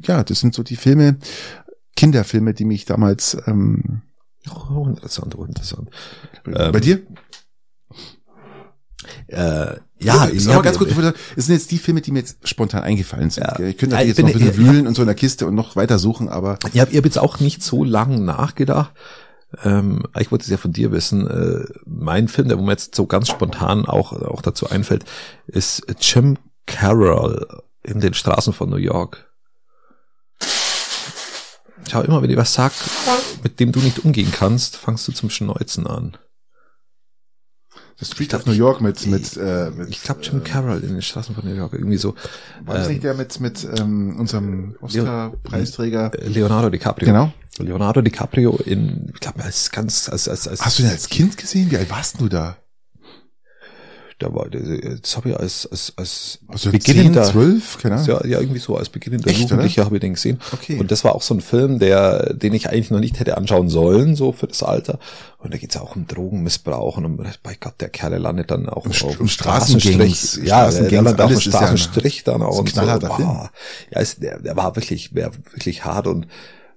ja, das sind so die Filme, Kinderfilme, die mich damals ähm, oh, interessant, oh, interessant. Bei ähm, dir? Äh, ja, ist aber ganz gut. Es sind jetzt die Filme, die mir jetzt spontan eingefallen sind. Ja. Ich könnte natürlich jetzt noch ein bisschen wühlen und so in der Kiste und noch weiter suchen, aber. Ich habe hab jetzt auch nicht so lang nachgedacht. Ähm, ich wollte es ja von dir wissen. Äh, mein Film, der mir jetzt so ganz spontan auch, auch dazu einfällt, ist Jim Carroll in den Straßen von New York. Schau immer, wenn ich was sag, mit dem du nicht umgehen kannst, fangst du zum Schneuzen an. The Street of New York mit, mit, äh, mit Ich glaube Jim äh, Carroll in den Straßen von New York, irgendwie so. War das ähm, nicht der mit, mit ähm, unserem Oscar-Preisträger? Leonardo DiCaprio. Genau. Leonardo DiCaprio in, ich glaube, als ganz, als, als, als. Hast du den als Kind gesehen? Wie alt warst du da? Da war, das habe ich als, als, als also beginnender, 10, 12, keine Ahnung. Ja, ja, irgendwie so, als beginnender Echt, Jugendlicher habe ich den gesehen. Okay. Und das war auch so ein Film, der, den ich eigentlich noch nicht hätte anschauen sollen, so für das Alter. Und da geht's auch um Drogenmissbrauch und um, bei Gott, der Kerl landet dann auch um, auf um Straßenstrich. Ja, der landet auf dem Straßenstrich dann auch. Und so, wow. Ja, ist, der, der war wirklich, der wirklich hart und,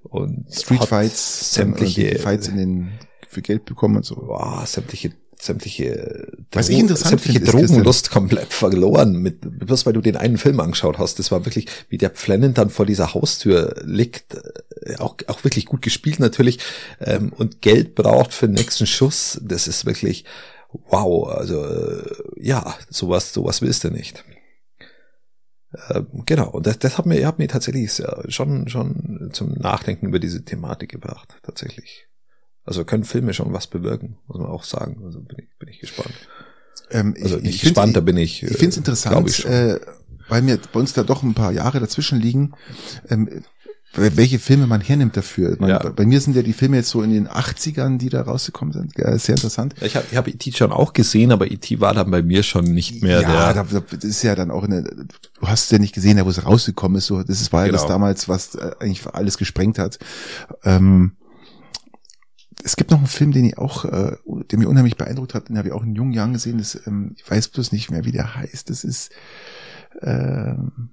und Street Fights, sämtliche Fights in den, für Geld bekommen und so. Wow, sämtliche sämtliche, Was ich interessant sämtliche finde, Drogenlust komplett verloren, mit, bloß weil du den einen Film angeschaut hast. Das war wirklich, wie der Flannan dann vor dieser Haustür liegt, äh, auch, auch wirklich gut gespielt natürlich, ähm, und Geld braucht für den nächsten Schuss. Das ist wirklich, wow, also, äh, ja, sowas, sowas willst du nicht. Ähm, genau, und das, das hat mir, hat mir tatsächlich schon, schon zum Nachdenken über diese Thematik gebracht, tatsächlich. Also können Filme schon was bewirken, muss man auch sagen. Also bin ich, bin ich gespannt. Ähm, also nicht ich gespannt, da bin ich. Ich finde es äh, interessant, ich äh, weil mir bei uns da doch ein paar Jahre dazwischen liegen. Ähm, welche Filme man hernimmt dafür. Man, ja. Bei mir sind ja die Filme jetzt so in den 80ern, die da rausgekommen sind. Ja, sehr interessant. Ich habe ich hab E.T. schon auch gesehen, aber E.T. war dann bei mir schon nicht mehr ja, der. Ja, das ist ja dann auch eine, du hast es ja nicht gesehen, wo es rausgekommen ist. So, das war ja genau. das damals, was äh, eigentlich alles gesprengt hat. Ähm, es gibt noch einen Film, den ich auch, äh, der mir unheimlich beeindruckt hat, den habe ich auch in jungen Jahren gesehen. Das, ähm, ich weiß bloß nicht mehr, wie der heißt. Das ist ähm,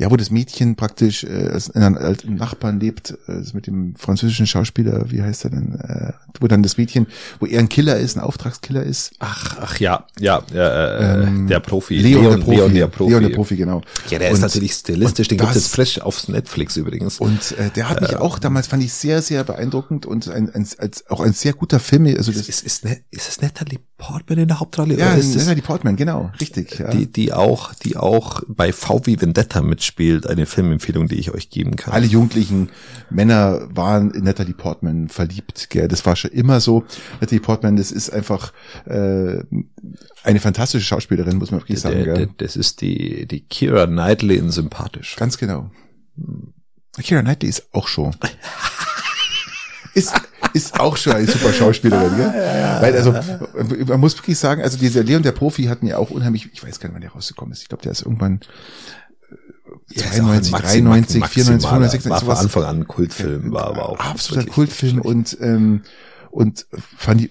ja, wo das Mädchen praktisch äh, in einem alten Nachbarn lebt, äh, mit dem französischen Schauspieler, wie heißt er denn, äh, wo dann das Mädchen, wo er ein Killer ist, ein Auftragskiller ist. Ach, ach ja, ja, äh, ähm, der Profi. Leon, Leon, der Profi. Leon, der Profi. Leon, der Profi, genau. Ja, der und, ist natürlich stilistisch, den gibt es frisch auf Netflix übrigens. Und äh, der hat mich äh, auch damals, fand ich sehr, sehr beeindruckend und ein, ein, als, auch ein sehr guter Film. Also das ist, ist, ist, ist es Natalie Portman in der Hauptrolle? Ja, ist Natalie Portman, genau, richtig. Ja. Die, die auch, die auch bei VW Vendetta mitspielt, eine Filmempfehlung, die ich euch geben kann. Alle jugendlichen Männer waren in Natalie Portman verliebt, gell? Das war schon immer so. Natalie Portman, das ist einfach äh, eine fantastische Schauspielerin, muss man wirklich sagen. Der, gell? Das ist die, die Kira Knightley in sympathisch. Ganz genau. Kira Knightley ist auch schon. ist, ist auch schon eine super Schauspielerin, gell? Ja, ja, Weil, also, man muss wirklich sagen, also dieser Leon der Profi hat mir auch unheimlich, ich weiß gar nicht, wann der rausgekommen ist. Ich glaube, der ist irgendwann 92, 93, 94, 95, war sowas. von Anfang an ein Kultfilm, war aber auch. Absoluter Kultfilm und, ähm, und fand die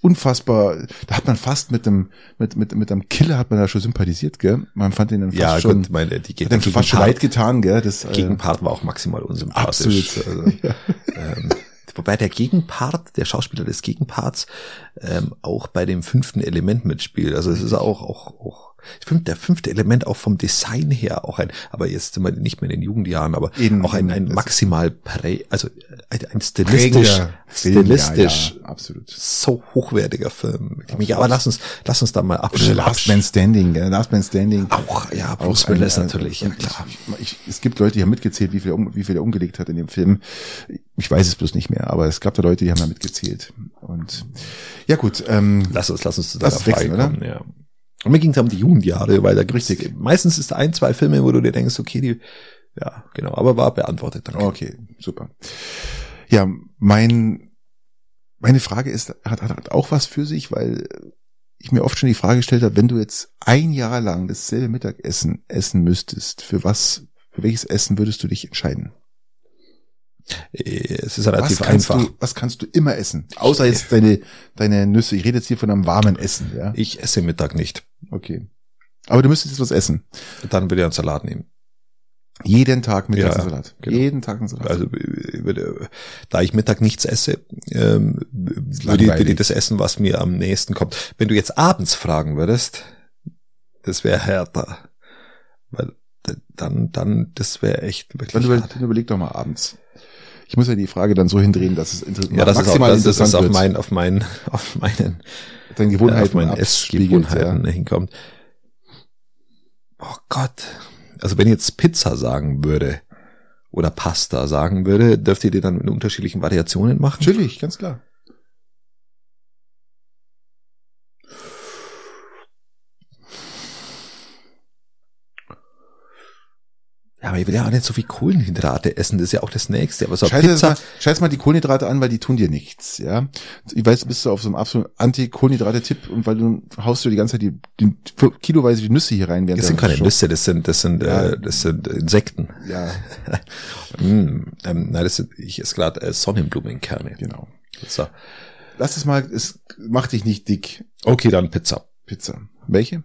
unfassbar, da hat man fast mit dem, mit, mit, mit einem Killer hat man da schon sympathisiert, gell? Man fand den dann fast ja, schon, gut, meine, die, hat dem fast schon leid getan, gell? Das, äh, Gegenpart war auch maximal unsympathisch. Absolut. Also, ja. ähm, wobei der Gegenpart, der Schauspieler des Gegenparts, ähm, auch bei dem fünften Element mitspielt. Also es ist auch, auch, auch ich finde, der fünfte Element auch vom Design her auch ein, aber jetzt sind wir nicht mehr in den Jugendjahren, aber Eben, auch ein, ein maximal prä, also ein, ein stilistisch, Film, stilistisch, ja, ja, absolut. so hochwertiger Film. Absolut. aber lass uns, lass uns da mal abschließen. Last Man Standing, ja, Last Man Standing. Auch, ja, Bruce auch Willis natürlich, ja klar. Ich, es gibt Leute, die haben mitgezählt, wie viel, wie viel er umgelegt hat in dem Film. Ich weiß es bloß nicht mehr, aber es gab da Leute, die haben da mitgezählt. Und ja gut, ähm, lass uns, lass uns zu deiner Frage kommen, ja. Und mir ging es um die Jugendjahre, weil da richtig, meistens ist ein, zwei Filme, wo du dir denkst, okay, die, ja, genau, aber war beantwortet. Danke. Okay, super. Ja, mein, meine Frage ist, hat, hat, hat auch was für sich, weil ich mir oft schon die Frage gestellt habe, wenn du jetzt ein Jahr lang dasselbe Mittagessen essen müsstest, für was, für welches Essen würdest du dich entscheiden? Es ist relativ was einfach. Du, was kannst du immer essen? Außer jetzt deine, deine Nüsse. Ich rede jetzt hier von einem warmen Essen, ja? Ich esse Mittag nicht. Okay. Aber du müsstest jetzt was essen. Dann würde ich einen Salat nehmen. Jeden Tag Mittag ja, Salat. Genau. Jeden Tag einen Salat. Also da ich Mittag nichts esse, ähm, würde, ich, würde ich das essen, was mir am nächsten kommt. Wenn du jetzt abends fragen würdest, das wäre härter. Weil dann, dann, das wäre echt wirklich. Dann, über, dann überleg doch mal abends. Ich muss ja die Frage dann so hindrehen, dass es inter ja, das maximal ist auch, das, interessant ist auf mein, auf mein, auf meinen, Deine Gewohnheiten, auf meinen Essgewohnheiten ja. hinkommt. Oh Gott. Also wenn ich jetzt Pizza sagen würde oder Pasta sagen würde, dürft ihr die dann in unterschiedlichen Variationen machen? Natürlich, ganz klar. Aber ich will ja auch nicht so viel Kohlenhydrate essen, das ist ja auch das Nächste. Aber so scheiß, Pizza. Mal, scheiß mal die Kohlenhydrate an, weil die tun dir nichts, ja. Ich weiß, bist du auf so einem absoluten Anti-Kohlenhydrate-Tipp und weil du haust du die ganze Zeit die, die kiloweise die Nüsse hier rein. Das sind keine Nüsse, das sind, das sind, ja. äh, das sind Insekten. Ja. mm, ähm, nein, das sind, ich esse gerade äh, Sonnenblumenkerne. Genau. So. Lass es mal, es macht dich nicht dick. Okay, dann Pizza. Pizza. Welche?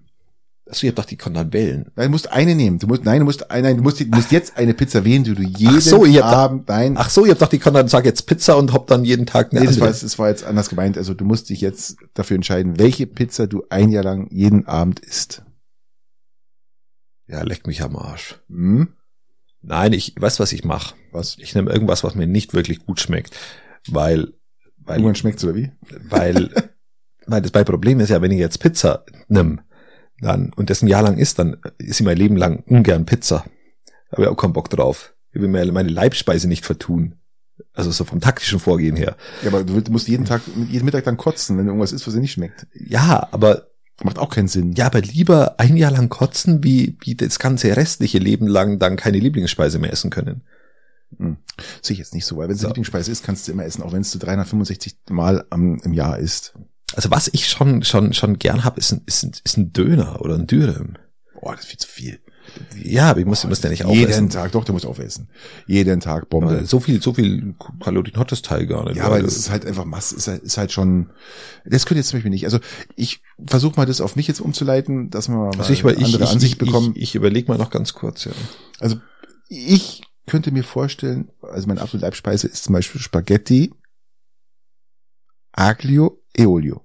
Achso, ihr habt doch die wählen. Nein, du musst eine nehmen. Du musst, nein, du musst, nein, du musst, du musst jetzt eine Pizza wählen, die du jeden ach so, ihr Abend, da, nein. Ach so, ihr habt doch die konnten sag jetzt Pizza und habt dann jeden Tag eine nee, das war, das war jetzt anders gemeint. Also du musst dich jetzt dafür entscheiden, welche Pizza du ein Jahr lang jeden Abend isst. Ja, leck mich am Arsch. Hm? Nein, ich weiß, was ich mache. Was? Ich nehme irgendwas, was mir nicht wirklich gut schmeckt, weil, weil. Irgendwann schmeckt's oder wie? Weil, weil das mein Problem ist ja, wenn ich jetzt Pizza nimm dann, und das ein Jahr lang ist, dann ist ich mein Leben lang ungern Pizza. Habe ich auch keinen Bock drauf. Ich will mir meine Leibspeise nicht vertun. Also so vom taktischen Vorgehen her. Ja, aber du musst jeden Tag, jeden Mittag dann kotzen, wenn irgendwas ist, was dir nicht schmeckt. Ja, aber Macht auch keinen Sinn. Ja, aber lieber ein Jahr lang kotzen, wie, wie das ganze restliche Leben lang dann keine Lieblingsspeise mehr essen können. Hm. Sehe ich jetzt nicht so, weil wenn es so. Lieblingsspeise ist, kannst du immer essen, auch wenn es du 365 Mal am, im Jahr isst. Also was ich schon schon schon gern hab, ist ein, ist ein, ist ein Döner oder ein Dürüm. Boah, das ist viel zu viel. Ja, aber ich muss, oh, muss ja nicht aufessen. Jeden Tag, doch, du musst aufessen. Jeden Tag Bombe. Aber so viel, so viel Kalorien hat das Teil gar nicht. Ja, aber das ist halt einfach Masse, ist halt, ist halt schon, das könnte jetzt zum Beispiel nicht. Also ich versuche mal das auf mich jetzt umzuleiten, dass wir mal also ich, eine andere ich, Ansicht ich, bekommen. Ich, ich überlege mal noch ganz kurz, ja. Also ich könnte mir vorstellen, also meine absolute Leibspeise ist zum Beispiel Spaghetti, Aglio e Olio.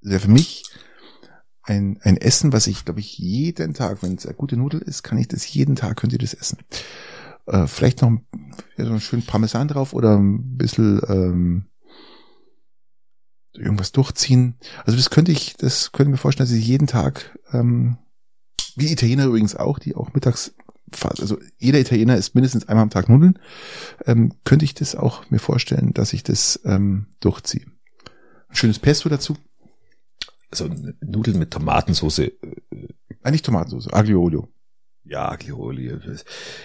Das wäre für mich ein, ein Essen, was ich, glaube ich, jeden Tag, wenn es eine gute Nudel ist, kann ich das jeden Tag, könnt ihr das essen. Äh, vielleicht noch ja, so einen schönen Parmesan drauf oder ein bisschen ähm, irgendwas durchziehen. Also das könnte ich, das könnte ich mir vorstellen, dass ich jeden Tag, ähm, wie Italiener übrigens auch, die auch mittags also jeder Italiener isst mindestens einmal am Tag Nudeln, ähm, könnte ich das auch mir vorstellen, dass ich das ähm, durchziehe. Schönes Pesto dazu. Also Nudeln mit Tomatensauce. Äh, Eigentlich Tomatensauce, Aglio Olio. Ja, Aglio Olio.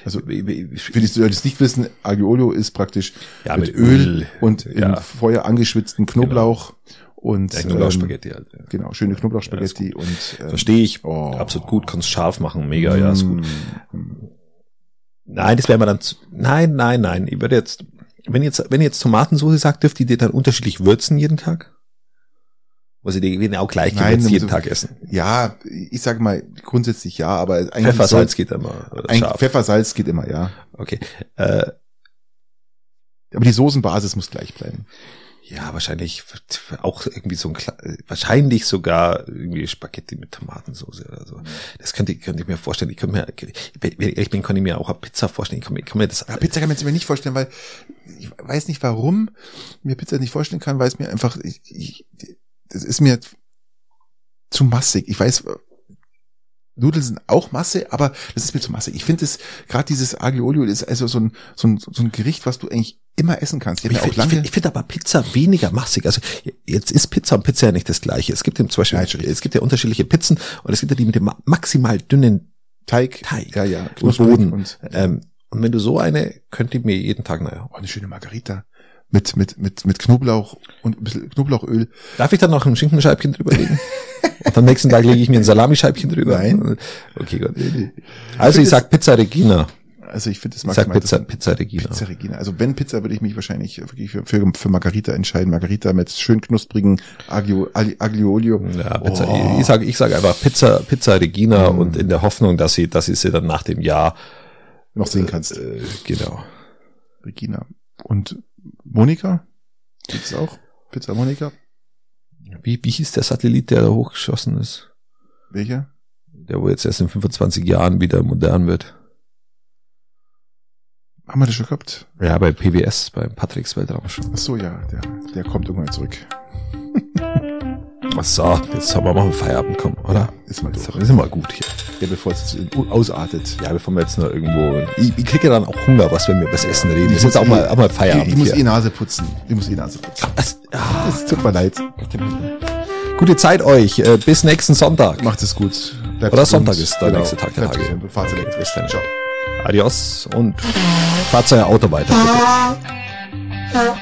Also für die Leute, die es nicht wissen, Aglio Olio ist praktisch ja, mit, mit Öl, Öl, und ja. im Feuer angeschwitzten Knoblauch genau. und ja, Knoblauchspaghetti halt. Ja. Genau, schöne Knoblauchspaghetti und ähm, verstehe ich. Oh. Absolut gut, kannst scharf machen, mega, mm. ja, ist gut. Mm. Nein, das wäre mal dann zu, nein, nein, nein, ich würde jetzt wenn jetzt wenn ihr jetzt Tomatensauce sagt, dürft ihr die dann unterschiedlich würzen jeden Tag? Muss ich die auch gleich Nein, jeden so, Tag essen? Ja, ich sage mal grundsätzlich ja, aber eigentlich Pfeffersalz geht immer. Pfeffersalz geht immer, ja. Okay. Äh, aber die Soßenbasis muss gleich bleiben. Ja, wahrscheinlich auch irgendwie so ein wahrscheinlich sogar irgendwie Spaghetti mit Tomatensauce oder so. Das könnte, könnte ich mir vorstellen. Ich könnte mir, wenn ich bin, kann ich mir auch eine Pizza vorstellen. Ich kann, ich kann mir das. Ja, Pizza kann man mir nicht vorstellen, weil ich weiß nicht, warum mir Pizza nicht vorstellen kann, weil es mir einfach ich, ich, das ist mir zu massig. Ich weiß, Nudeln sind auch Masse, aber das ist mir zu massig. Ich finde es, gerade dieses Aglio Olio ist also so ein, so ein, so ein Gericht, was du eigentlich immer essen kannst. Ich finde find, find aber Pizza weniger massig. Also jetzt ist Pizza und Pizza ja nicht das gleiche. Es gibt ja zum Beispiel, Nein, es gibt ja unterschiedliche Pizzen und es gibt ja die mit dem maximal dünnen Teig, Teig ja, ja, und Boden. Und, ähm, und wenn du so eine, könnte ich mir jeden Tag, naja. Oh, eine schöne Margarita mit, mit, mit, mit Knoblauch und ein bisschen Knoblauchöl. Darf ich dann noch ein Schinkenscheibchen drüberlegen? und am nächsten Tag lege ich mir ein Salamischeibchen drüber? Nein. Okay, gut. Also ich, ich sag Pizza Regina. Also ich finde es maximal. Ich sag Pizza, Pizza Regina. Pizza Regina. Also wenn Pizza, würde ich mich wahrscheinlich wirklich für, für, für Margarita entscheiden. Margarita mit schön knusprigen Aglio, Aglio Olio. Ja, Pizza. Oh. Ich, ich sage ich sag einfach Pizza, Pizza Regina mm. und in der Hoffnung, dass sie, dass sie sie dann nach dem Jahr noch sehen kannst. Äh, genau. Regina. Und Monika? Gibt's auch? Pizza Monika? Wie, wie hieß der Satellit, der da hochgeschossen ist? Welcher? Der, wo jetzt erst in 25 Jahren wieder modern wird. Haben wir das schon gehabt? Ja, bei PBS, beim Patricks Weltraumschau. Ach so, ja, der, der kommt irgendwann zurück. Ach so, jetzt haben wir mal einen Feierabend kommen, oder? Ist mal durch. Ist immer gut hier. Ja, bevor es ausartet. Ja, bevor wir jetzt noch irgendwo, ich, ich kriege ja dann auch Hunger, was, wenn wir über das Essen reden. Ich ist jetzt auch mal, auch mal Feierabend Ich, ich muss hier. eh Nase putzen. Ich muss eh Nase putzen. Es, ah, es tut mir leid. Gute Zeit euch. Äh, bis nächsten Sonntag. Macht es gut. Bleibt Oder Sonntag ist der genau. nächste Tag der Tage. Fahrt Bis dann. Ciao. Adios und fahrt euer Auto weiter. Bitte.